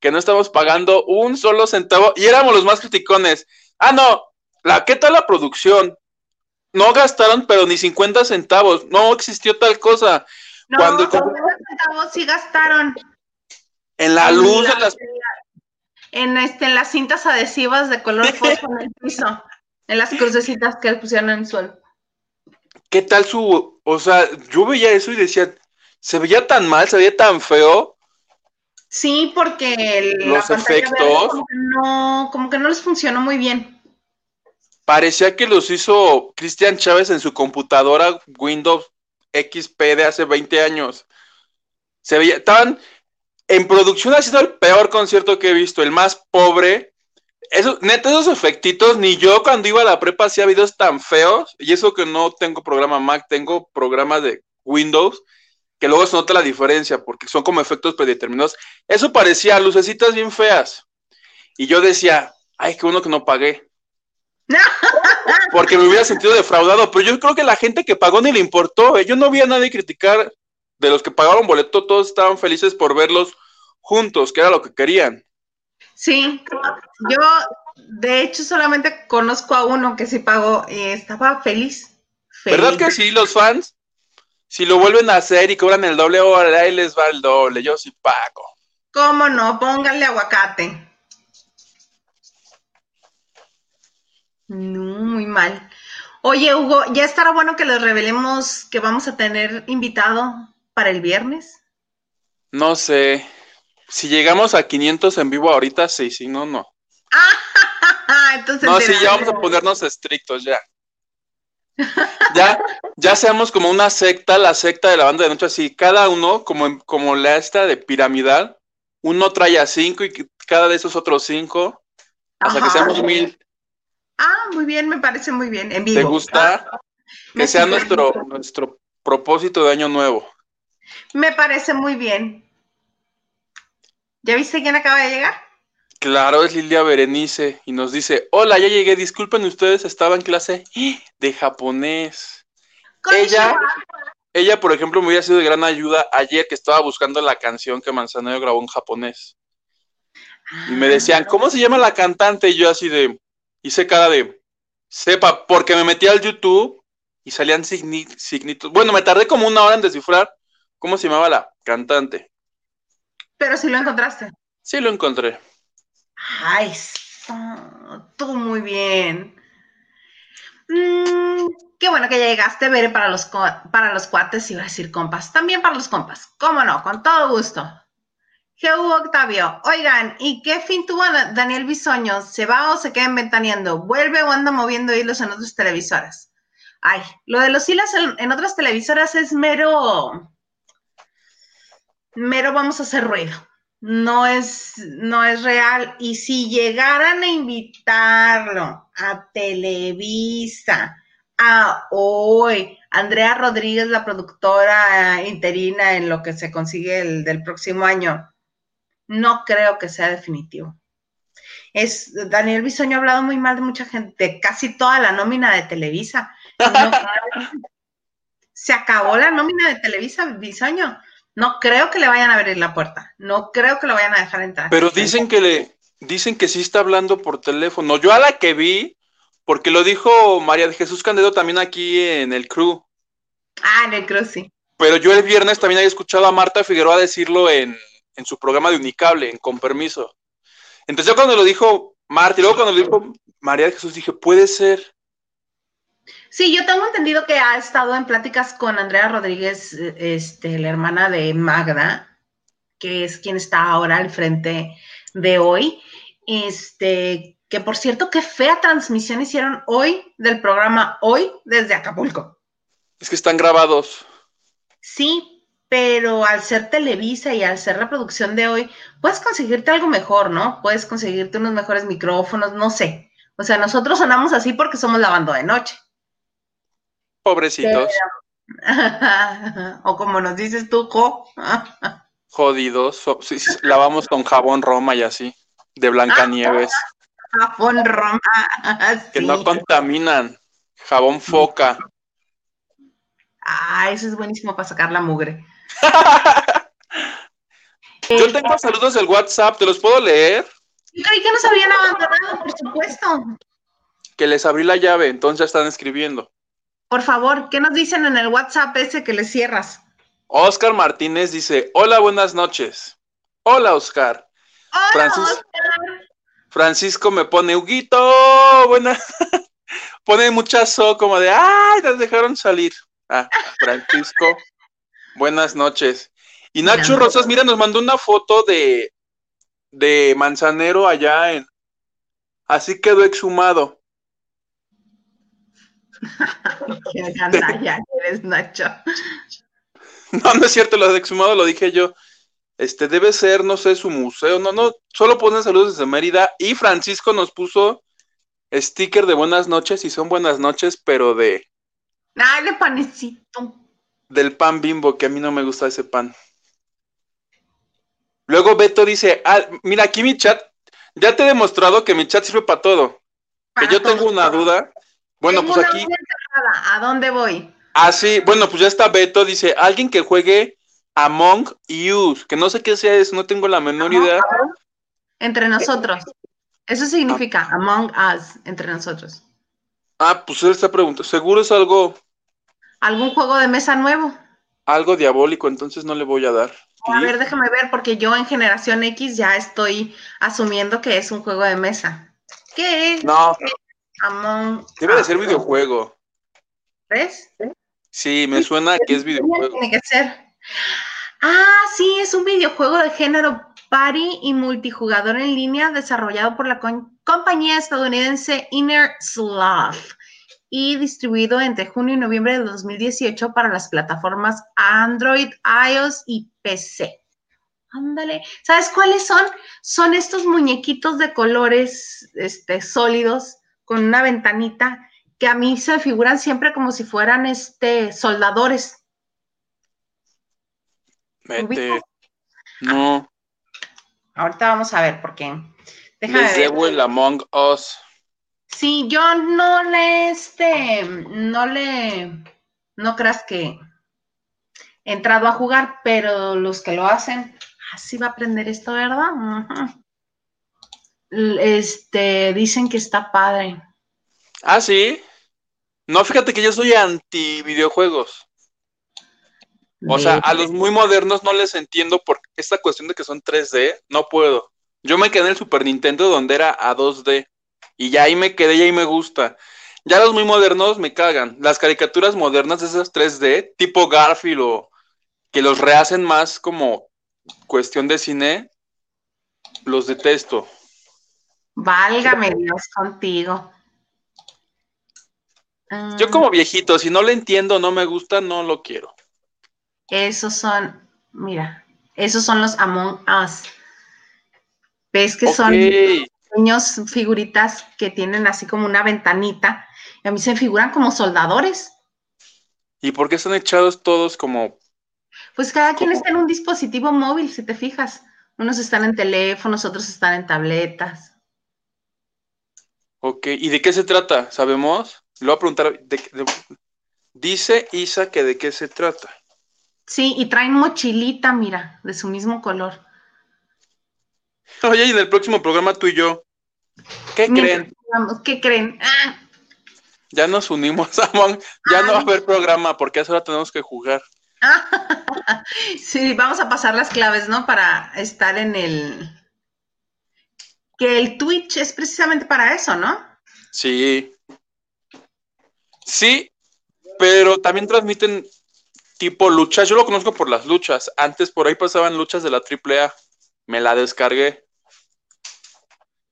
que no estamos pagando un solo centavo. Y éramos los más criticones. Ah, no, la, ¿qué tal la producción? No gastaron, pero ni 50 centavos. No existió tal cosa. No, Cuando- 50 centavos sí gastaron. En la En luz de la- las En, este, en las cintas adhesivas de color fosfo en el piso. En las crucecitas que pusieron en el suelo. ¿Qué tal su.? O sea, yo veía eso y decía, se veía tan mal, se veía tan feo. Sí, porque el- Los la efectos. como no, como que no les funcionó muy bien. Parecía que los hizo Cristian Chávez en su computadora Windows XP de hace 20 años. Se veía, estaban en producción, ha sido el peor concierto que he visto, el más pobre. Eso, neta, esos efectitos, ni yo cuando iba a la prepa hacía videos tan feos, y eso que no tengo programa Mac, tengo programas de Windows, que luego se nota la diferencia, porque son como efectos predeterminados. Eso parecía lucecitas bien feas. Y yo decía, ay, qué bueno que no pagué. Porque me hubiera sentido defraudado, pero yo creo que la gente que pagó ni le importó. ¿eh? Yo no vi a nadie criticar de los que pagaron boleto, todos estaban felices por verlos juntos, que era lo que querían. Sí, yo de hecho solamente conozco a uno que sí pagó y estaba feliz. feliz. ¿Verdad que sí, los fans? Si lo vuelven a hacer y cobran el doble, ahora ahí les va el doble. Yo sí pago. ¿Cómo no? Pónganle aguacate. No, muy mal. Oye, Hugo, ¿ya estará bueno que les revelemos que vamos a tener invitado para el viernes? No sé. Si llegamos a 500 en vivo ahorita, sí, si no, no. Entonces, No, sí, ya vamos a ponernos estrictos ya. Ya, ya seamos como una secta, la secta de la banda de noche, así, cada uno, como, como la esta de piramidal, uno trae a cinco y cada de esos otros cinco, hasta que seamos mil. Ah, muy bien, me parece muy bien. En vivo. ¿Te gusta? Me Que sea nuestro, nuestro propósito de año nuevo. Me parece muy bien. ¿Ya viste quién acaba de llegar? Claro, es Lilia Berenice y nos dice, hola, ya llegué, disculpen ustedes, estaba en clase de japonés. Ella, ella, por ejemplo, me hubiera sido de gran ayuda ayer que estaba buscando la canción que Manzanero grabó en japonés. Y me decían, ¿cómo se llama la cantante? Y yo así de, hice cara de, sepa, porque me metí al YouTube y salían signi- signitos. Bueno, me tardé como una hora en descifrar cómo se llamaba la cantante. Pero si lo encontraste. Sí lo encontré. Ay, tú muy bien. Mm, qué bueno que ya llegaste, Bere, para los, para los cuates, iba a decir compas. También para los compas. ¿Cómo no? Con todo gusto. Geu Octavio, oigan, ¿y qué fin tuvo Da- Daniel Bisoño? ¿Se va o se queda ventaneando? ¿Vuelve o anda moviendo hilos en otras televisoras? Ay, lo de los hilos en, en otras televisoras es mero, mero vamos a hacer ruido. No es, no es real. Y si llegaran a invitarlo a Televisa, a hoy, Andrea Rodríguez, la productora interina en lo que se consigue el del próximo año, no creo que sea definitivo. Es, Daniel Bisoño ha hablado muy mal de mucha gente, de casi toda la nómina de Televisa. No- se acabó la nómina de Televisa, Bisoño. No creo que le vayan a abrir la puerta. No creo que lo vayan a dejar entrar. Pero dicen que le, dicen que sí está hablando por teléfono. Yo a la que vi, porque lo dijo María de Jesús Candedo también aquí en el crew. Ah, en el cruz sí. Pero yo el viernes también había escuchado a Marta Figueroa decirlo en, en su programa de Unicable, en Con Permiso. Entonces yo cuando lo dijo Marta y luego cuando lo dijo María de Jesús dije, puede ser. Sí, yo tengo entendido que ha estado en pláticas con Andrea Rodríguez, este, la hermana de Magda, que es quien está ahora al frente de hoy. Este, Que por cierto, qué fea transmisión hicieron hoy del programa Hoy desde Acapulco. Es que están grabados. Sí, pero al ser Televisa y al ser la producción de hoy, puedes conseguirte algo mejor, ¿no? Puedes conseguirte unos mejores micrófonos, no sé. O sea, nosotros sonamos así porque somos la banda de noche. Pobrecitos. o como nos dices tú, jo. Jodidos. lavamos con jabón Roma y así, de Blancanieves. Jabón Roma. Que no contaminan. Jabón foca. Ah, eso es buenísimo para sacar la mugre. Yo tengo saludos del WhatsApp, ¿te los puedo leer? Yo creí que nos habían abandonado, por supuesto. Que les abrí la llave, entonces ya están escribiendo. Por favor, ¿qué nos dicen en el WhatsApp ese que les cierras? Oscar Martínez dice, hola, buenas noches. Hola, Oscar. Hola, Francisco me pone, Huguito, buena. pone muchazo como de, ay, las dejaron salir. Ah, Francisco, buenas noches. Y Nacho Rosas, mira, nos mandó una foto de, de Manzanero allá en. Así quedó exhumado. Qué ya eres, Nacho. No, no es cierto, lo de exhumado lo dije yo. Este debe ser, no sé, su museo. No, no, solo ponen saludos desde Mérida. Y Francisco nos puso sticker de buenas noches y son buenas noches, pero de. Ay, de panecito. Del pan bimbo, que a mí no me gusta ese pan. Luego Beto dice, ah, mira, aquí mi chat, ya te he demostrado que mi chat sirve para todo. que yo tengo una duda. Bueno, pues aquí. ¿A dónde voy? Ah, sí, bueno, pues ya está Beto, dice, alguien que juegue Among Us, que no sé qué sea eso, no tengo la menor idea. Entre nosotros. Eso significa Among Us, entre nosotros. Ah, pues él está preguntando, seguro es algo. ¿Algún juego de mesa nuevo? Algo diabólico, entonces no le voy a dar. A ver, déjame ver, porque yo en Generación X ya estoy asumiendo que es un juego de mesa. ¿Qué es? No. Among Debe de ser videojuego. ¿Ves? Sí, me suena que es videojuego. Tiene que ser. Ah, sí, es un videojuego de género party y multijugador en línea desarrollado por la compañía estadounidense Inner Sloth y distribuido entre junio y noviembre de 2018 para las plataformas Android, iOS y PC. Ándale. ¿Sabes cuáles son? Son estos muñequitos de colores este, sólidos con una ventanita que a mí se figuran siempre como si fueran este, soldadores. Mete. No. Ahorita vamos a ver por qué. Déjame Les debo el Among Us. Sí, yo no le, este, no le, no creas que he entrado a jugar, pero los que lo hacen, así va a aprender esto, ¿verdad? Este, dicen que está padre. Ah, sí. No, fíjate que yo soy anti videojuegos. O sea, a los muy modernos no les entiendo por esta cuestión de que son 3D, no puedo. Yo me quedé en el Super Nintendo donde era a 2D. Y ya ahí me quedé y ahí me gusta. Ya los muy modernos me cagan. Las caricaturas modernas de esas 3D, tipo Garfield o que los rehacen más como cuestión de cine, los detesto. Válgame Dios contigo. Yo ah. como viejito, si no lo entiendo, no me gusta, no lo quiero. Esos son, mira, esos son los Among Us. ¿Ves que son pequeños figuritas que tienen así como una ventanita. Y a mí se figuran como soldadores. ¿Y por qué están echados todos como... Pues cada quien está en un dispositivo móvil, si te fijas. Unos están en teléfonos, otros están en tabletas. Ok, ¿y de qué se trata? ¿Sabemos? Lo voy a preguntar. Dice Isa que de qué se trata. Sí, y traen mochilita, mira, de su mismo color. Oye, y en el próximo programa tú y yo, ¿qué creen? ¿Qué creen? Ah. Ya nos unimos, Amon. Ya no va a haber programa porque ahora tenemos que jugar. sí, vamos a pasar las claves, ¿no? Para estar en el... Que el Twitch es precisamente para eso, ¿no? Sí. Sí, pero también transmiten tipo luchas. Yo lo conozco por las luchas. Antes por ahí pasaban luchas de la AAA. Me la descargué.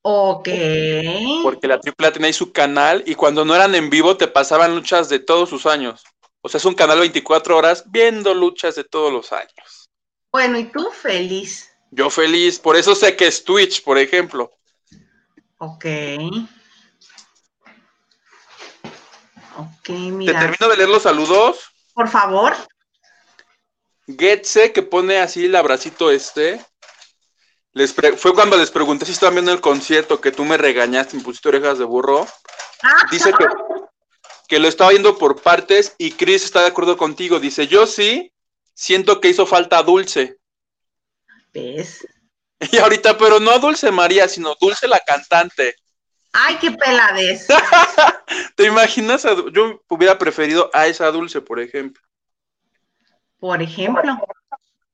Ok. Porque la AAA tenía ahí su canal y cuando no eran en vivo te pasaban luchas de todos sus años. O sea, es un canal 24 horas viendo luchas de todos los años. Bueno, ¿y tú feliz? Yo feliz, por eso sé que es Twitch, por ejemplo. Ok. Ok, mira. ¿Te termino de leer los saludos? Por favor. Getse, que pone así el abracito este. Les fue cuando les pregunté si estaban viendo el concierto que tú me regañaste, me pusiste orejas de burro. Ah, Dice que, que lo estaba viendo por partes y Chris está de acuerdo contigo. Dice, yo sí, siento que hizo falta Dulce. ¿Ves? Y ahorita, pero no Dulce María, sino Dulce la cantante. Ay, qué peladez. ¿Te imaginas? Yo hubiera preferido a esa Dulce, por ejemplo. Por ejemplo.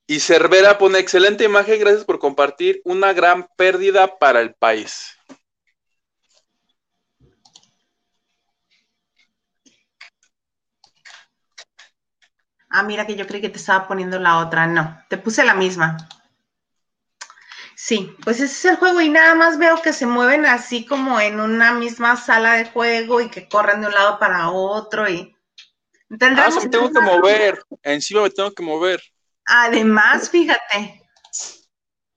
Y Cervera pone excelente imagen, gracias por compartir. Una gran pérdida para el país. Ah, mira que yo creí que te estaba poniendo la otra. No, te puse la misma. Sí, pues ese es el juego y nada más veo que se mueven así como en una misma sala de juego y que corren de un lado para otro y ah, me tengo que mover, encima me tengo que mover. Además, fíjate.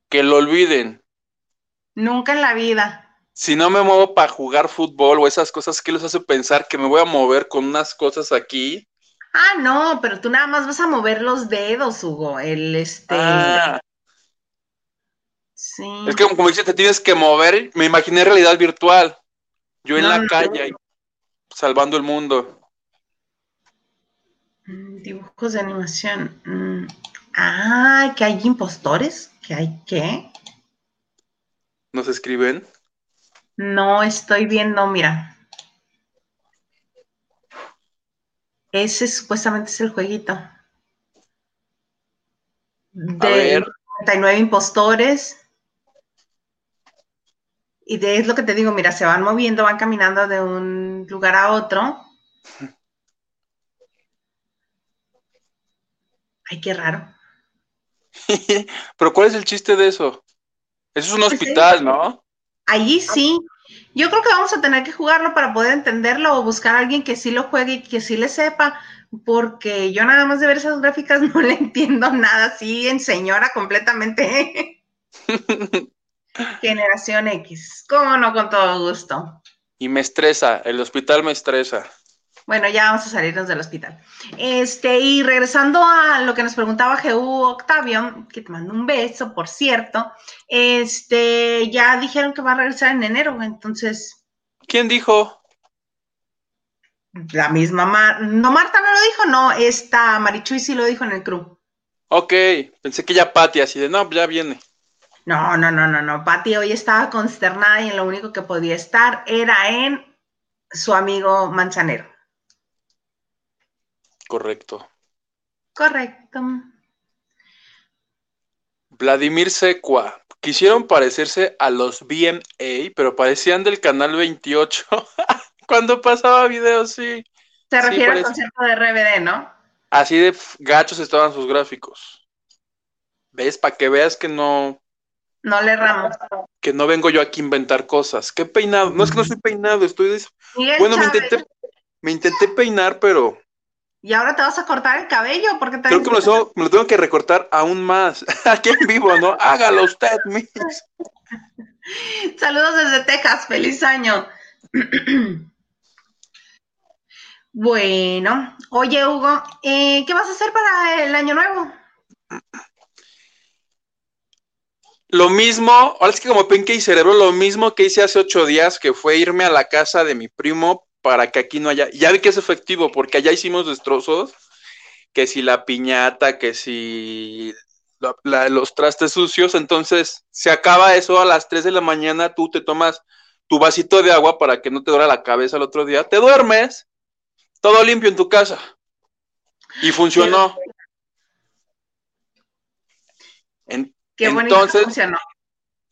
Que lo olviden. Nunca en la vida. Si no me muevo para jugar fútbol o esas cosas, ¿qué les hace pensar que me voy a mover con unas cosas aquí? Ah, no, pero tú nada más vas a mover los dedos, Hugo. El este. Ah. Sí. Es que como, dices, te tienes que mover. Me imaginé realidad virtual. Yo en la calle, salvando el mundo. Mm, dibujos de animación. Mm, ah, que hay impostores. ¿Que hay qué? ¿Nos escriben? No estoy viendo, mira. Ese supuestamente es el jueguito. De 39 impostores. Y de, es lo que te digo, mira, se van moviendo, van caminando de un lugar a otro. Ay, qué raro. Pero ¿cuál es el chiste de eso? Eso es un pues hospital, ¿no? Allí sí. Yo creo que vamos a tener que jugarlo para poder entenderlo o buscar a alguien que sí lo juegue y que sí le sepa, porque yo nada más de ver esas gráficas no le entiendo nada, sí, en señora completamente. Generación X. ¿Cómo no? Con todo gusto. Y me estresa, el hospital me estresa. Bueno, ya vamos a salirnos del hospital. Este, y regresando a lo que nos preguntaba GU Octavio, que te mando un beso, por cierto, este, ya dijeron que va a regresar en enero, entonces. ¿Quién dijo? La misma Mar no Marta no lo dijo, no, esta Marichuy sí lo dijo en el crew. Ok, pensé que ya Pati así de no, ya viene. No, no, no, no, no. Pati hoy estaba consternada y en lo único que podía estar era en su amigo Manzanero. Correcto. Correcto. Vladimir Secua. Quisieron parecerse a los BMA, pero parecían del canal 28. Cuando pasaba videos, sí. Se refiere al concierto de RBD, ¿no? Así de gachos estaban sus gráficos. ¿Ves? Para que veas que no. No le erramos. Que no vengo yo aquí a inventar cosas. ¿Qué peinado? No es que no estoy peinado, estoy. bueno, me intenté, me intenté peinar, pero y ahora te vas a cortar el cabello porque Creo que me lo, tengo, que recortar aún más. Aquí en vivo, ¿no? Hágalo usted, Miss. Saludos desde Texas, feliz año. bueno, oye Hugo, eh, ¿qué vas a hacer para el año nuevo? Lo mismo, ahora es que como Pinky y Cerebro, lo mismo que hice hace ocho días, que fue irme a la casa de mi primo para que aquí no haya. Ya vi que es efectivo, porque allá hicimos destrozos, que si la piñata, que si los trastes sucios, entonces se acaba eso a las 3 de la mañana, tú te tomas tu vasito de agua para que no te duela la cabeza el otro día, te duermes, todo limpio en tu casa. Y funcionó. Qué entonces, funcionó.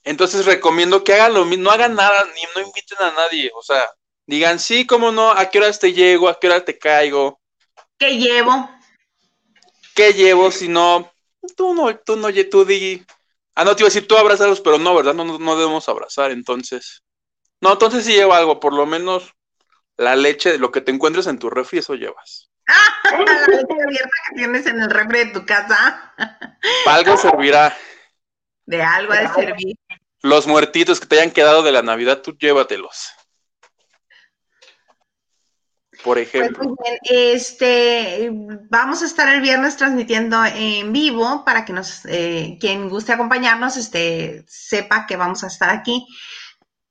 entonces recomiendo que hagan lo mismo, no hagan nada, ni no inviten a nadie, o sea, Digan, sí, cómo no, ¿a qué horas te llego? ¿A qué hora te caigo? ¿Qué llevo? ¿Qué llevo? Si no, tú no, tú no, tú di, Ah, no, te iba a decir tú abrazarlos, pero no, ¿verdad? No, no, debemos abrazar, entonces. No, entonces sí lleva algo, por lo menos la leche, lo que te encuentres en tu refri, eso llevas. la leche abierta que tienes en el refri de tu casa. Para algo servirá. De algo de servir. Los muertitos que te hayan quedado de la Navidad, tú llévatelos. Por pues, ejemplo. este, vamos a estar el viernes transmitiendo en vivo para que nos, eh, quien guste acompañarnos, este, sepa que vamos a estar aquí.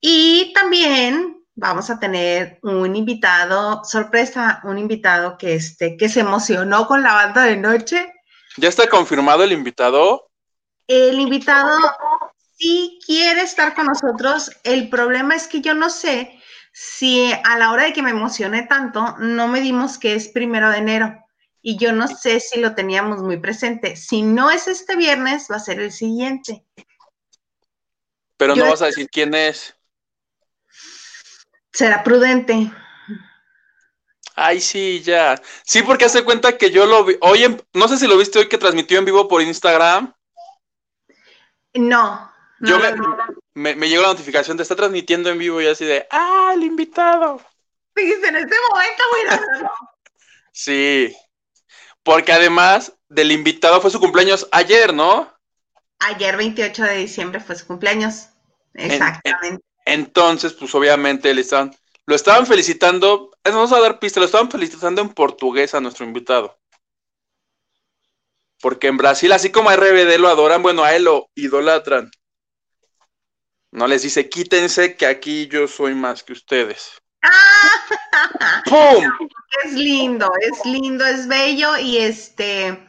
Y también vamos a tener un invitado, sorpresa, un invitado que, este, que se emocionó con la banda de noche. ¿Ya está confirmado el invitado? El invitado sí quiere estar con nosotros. El problema es que yo no sé si a la hora de que me emocioné tanto, no medimos que es primero de enero. Y yo no sé si lo teníamos muy presente. Si no es este viernes, va a ser el siguiente. Pero no vas a decir quién es. Será prudente. Ay, sí, ya. Sí, porque hace cuenta que yo lo vi. Oye, no sé si lo viste hoy que transmitió en vivo por Instagram. No. Yo me, me, llegó la notificación de está transmitiendo en vivo y así de, ah, el invitado. Fíjese, en este momento, mira. sí, porque además del invitado fue su cumpleaños ayer, ¿no? Ayer, 28 de diciembre, fue su cumpleaños. Exactamente. entonces, pues obviamente le estaban, lo estaban felicitando, vamos a dar pista, lo estaban felicitando en portugués a nuestro invitado. Porque en Brasil, así como a RBD lo adoran, bueno, a él lo idolatran. No les dice, quítense que aquí yo soy más que ustedes. ¡Pum! Es lindo, es lindo, es bello y este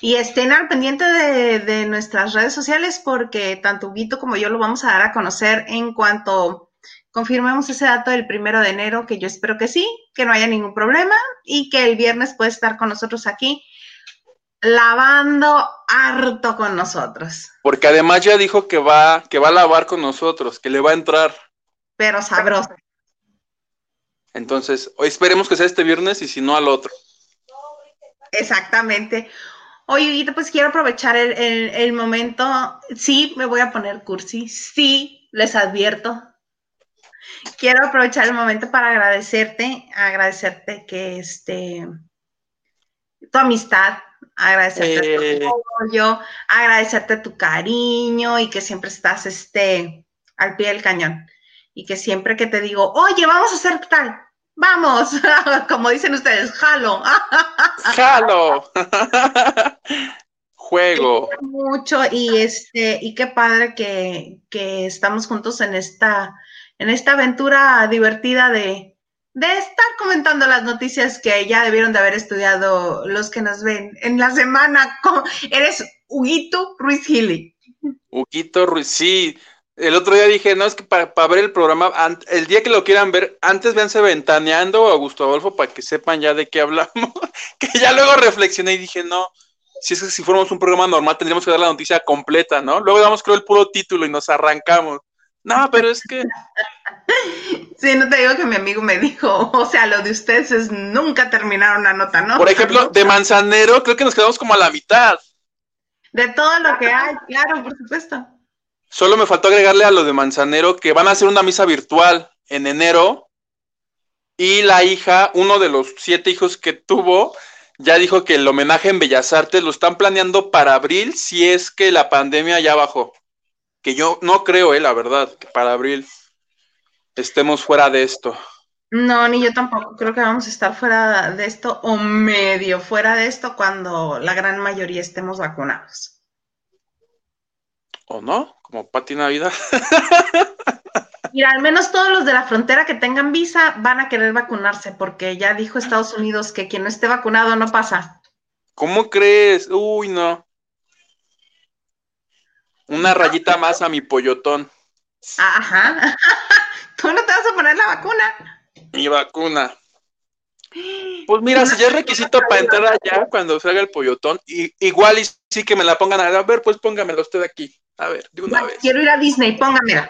y estén al pendiente de, nuestras redes sociales porque tanto Guito como yo lo vamos a dar a conocer en cuanto confirmemos ese dato del primero de enero, que yo espero que sí, que no haya ningún problema y que el viernes puede estar con nosotros aquí lavando harto con nosotros. Porque además ya dijo que va, que va a lavar con nosotros, que le va a entrar. Pero sabroso. Entonces, hoy esperemos que sea este viernes y si no al otro. Exactamente. Oye, pues quiero aprovechar el, el, momento. Sí, me voy a poner cursi. Sí, les advierto. Quiero aprovechar el momento para agradecerte, agradecerte que este tu amistad, agradecerte tu eh. apoyo, agradecerte tu cariño y que siempre estás este, al pie del cañón. Y que siempre que te digo, oye, vamos a hacer tal, vamos, como dicen ustedes, jalo. jalo. Juego. Mucho y este, y qué padre que, que estamos juntos en esta, en esta aventura divertida de, de estar comentando las noticias que ya debieron de haber estudiado los que nos ven en la semana. Eres Huguito Ruiz Gili. Huguito Ruiz, sí. El otro día dije, no, es que para, ver el programa, el día que lo quieran ver, antes véanse ventaneando a Augusto Adolfo para que sepan ya de qué hablamos. que ya luego reflexioné y dije, no, si es que si fuéramos un programa normal tendríamos que dar la noticia completa, ¿no? Luego damos creo el puro título y nos arrancamos. No, pero es que. Sí, no te digo que mi amigo me dijo, o sea, lo de ustedes es nunca terminar una nota, ¿no? Por ejemplo, de Manzanero, creo que nos quedamos como a la mitad. De todo lo que hay, claro, por supuesto. Solo me faltó agregarle a lo de Manzanero que van a hacer una misa virtual en enero y la hija, uno de los siete hijos que tuvo, ya dijo que el homenaje en Bellas Artes lo están planeando para abril si es que la pandemia ya bajó que yo no creo, eh, la verdad, que para abril estemos fuera de esto. No, ni yo tampoco. Creo que vamos a estar fuera de esto o medio fuera de esto cuando la gran mayoría estemos vacunados. ¿O no? Como Pati Navidad. Mira, al menos todos los de la frontera que tengan visa van a querer vacunarse porque ya dijo Estados Unidos que quien no esté vacunado no pasa. ¿Cómo crees? Uy, no. Una rayita más a mi pollotón. Ajá. ¿Tú no te vas a poner la vacuna? Mi vacuna. Pues mira, si ya es requisito para entrar allá cuando salga el pollotón, y, igual y sí que me la pongan. A ver, pues póngamela usted aquí. A ver, de una vez. Quiero ir a Disney, póngamela.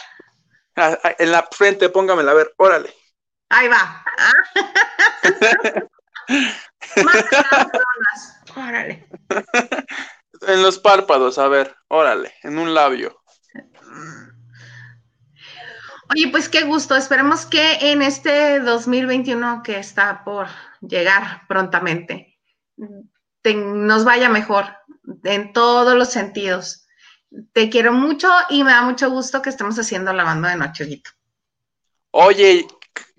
Ah, ah, en la frente, póngamela, a ver, órale. Ahí va. Más órale. En los párpados, a ver, órale, en un labio. Oye, pues qué gusto. Esperemos que en este 2021 que está por llegar prontamente, nos vaya mejor en todos los sentidos. Te quiero mucho y me da mucho gusto que estemos haciendo la banda de Noche, Oye,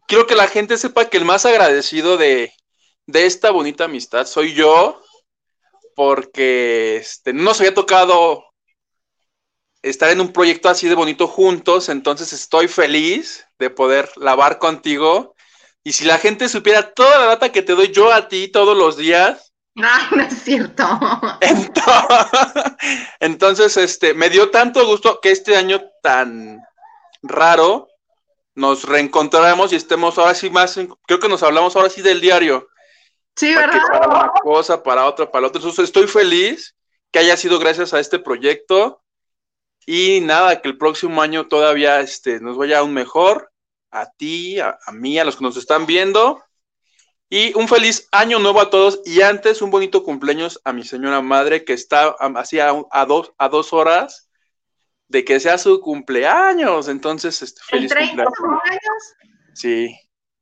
quiero que la gente sepa que el más agradecido de, de esta bonita amistad soy yo, porque este, no nos había tocado estar en un proyecto así de bonito juntos, entonces estoy feliz de poder lavar contigo. Y si la gente supiera toda la data que te doy yo a ti todos los días. Ay, no es cierto. Entonces, este, me dio tanto gusto que este año tan raro nos reencontráramos y estemos ahora sí más, creo que nos hablamos ahora sí del diario. Sí, ¿verdad? Para una cosa, para otra, para otra. Entonces, estoy feliz que haya sido gracias a este proyecto y nada, que el próximo año todavía este, nos vaya aún mejor, a ti, a, mí, a los que nos están viendo. Y un feliz año nuevo a todos. Y antes, un bonito cumpleaños a mi señora madre, que está así a, dos, a dos horas de que sea su cumpleaños. Entonces, este, feliz cumpleaños. Sí.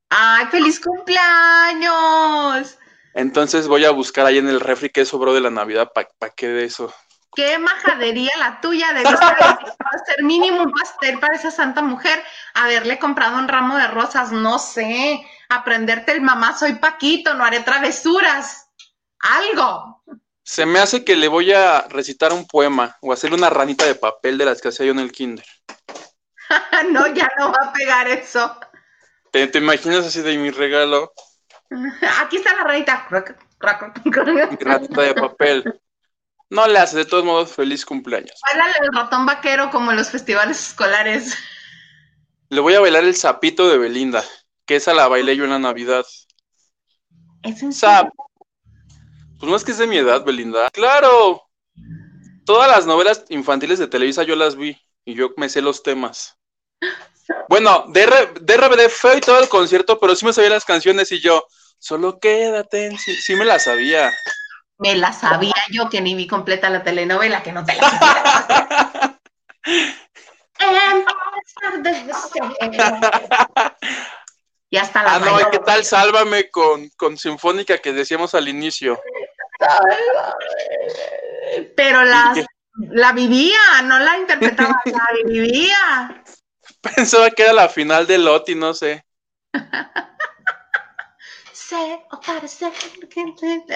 ¡Ay, feliz cumpleaños! Entonces voy a buscar ahí en el refri que sobró de la Navidad para pa que de eso. Qué majadería la tuya, de ser mínimo un pastel para esa santa mujer, haberle comprado un ramo de rosas, no sé, aprenderte el mamá soy Paquito, no haré travesuras, algo. Se me hace que le voy a recitar un poema o hacerle una ranita de papel de las que hacía yo en el kinder. no, ya no va a pegar eso. ¿Te, imaginas así de mi regalo? Aquí está la ranita. Ranita de papel. No le hace, de todos modos, feliz cumpleaños. Báilale el ratón vaquero como en los festivales escolares. Le voy a bailar el sapito de Belinda, que esa la bailé yo en la Navidad. ¿Es un Sap. Pues no es que es de mi edad, Belinda. ¡Claro! Todas las novelas infantiles de Televisa yo las vi y yo me sé los temas. Bueno, de, RBD fue y todo el concierto, pero sí me sabía las canciones y yo, solo quédate, sí, sí me las sabía. Me la sabía yo que ni vi completa la telenovela, que no te la y hasta la Ah, no, ¿qué tal? Sálvame con, con Sinfónica que decíamos al inicio. Pero la, la vivía, no la interpretaba, la vivía. Pensaba que era la final de Loti, no sé.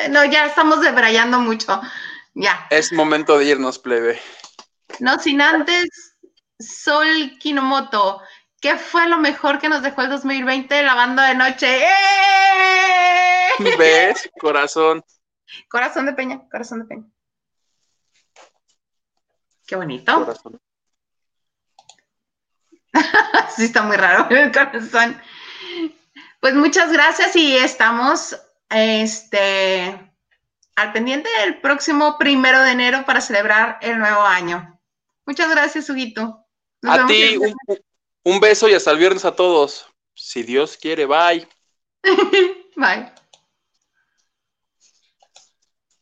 No, ya estamos debrayando mucho. Ya. Es momento de irnos, plebe. No, sin antes, Sol Kinomoto, ¿qué fue lo mejor que nos dejó el 2020 la banda de noche? ¡Eh! ¿Ves? Corazón. Corazón de peña, corazón de peña. Qué bonito. Corazón. sí, está muy raro el corazón. Pues muchas gracias y estamos este, al pendiente del próximo primero de enero para celebrar el nuevo año. Muchas gracias, Huguito. a ti, un beso y hasta el viernes a todos. Si Dios quiere, bye. bye.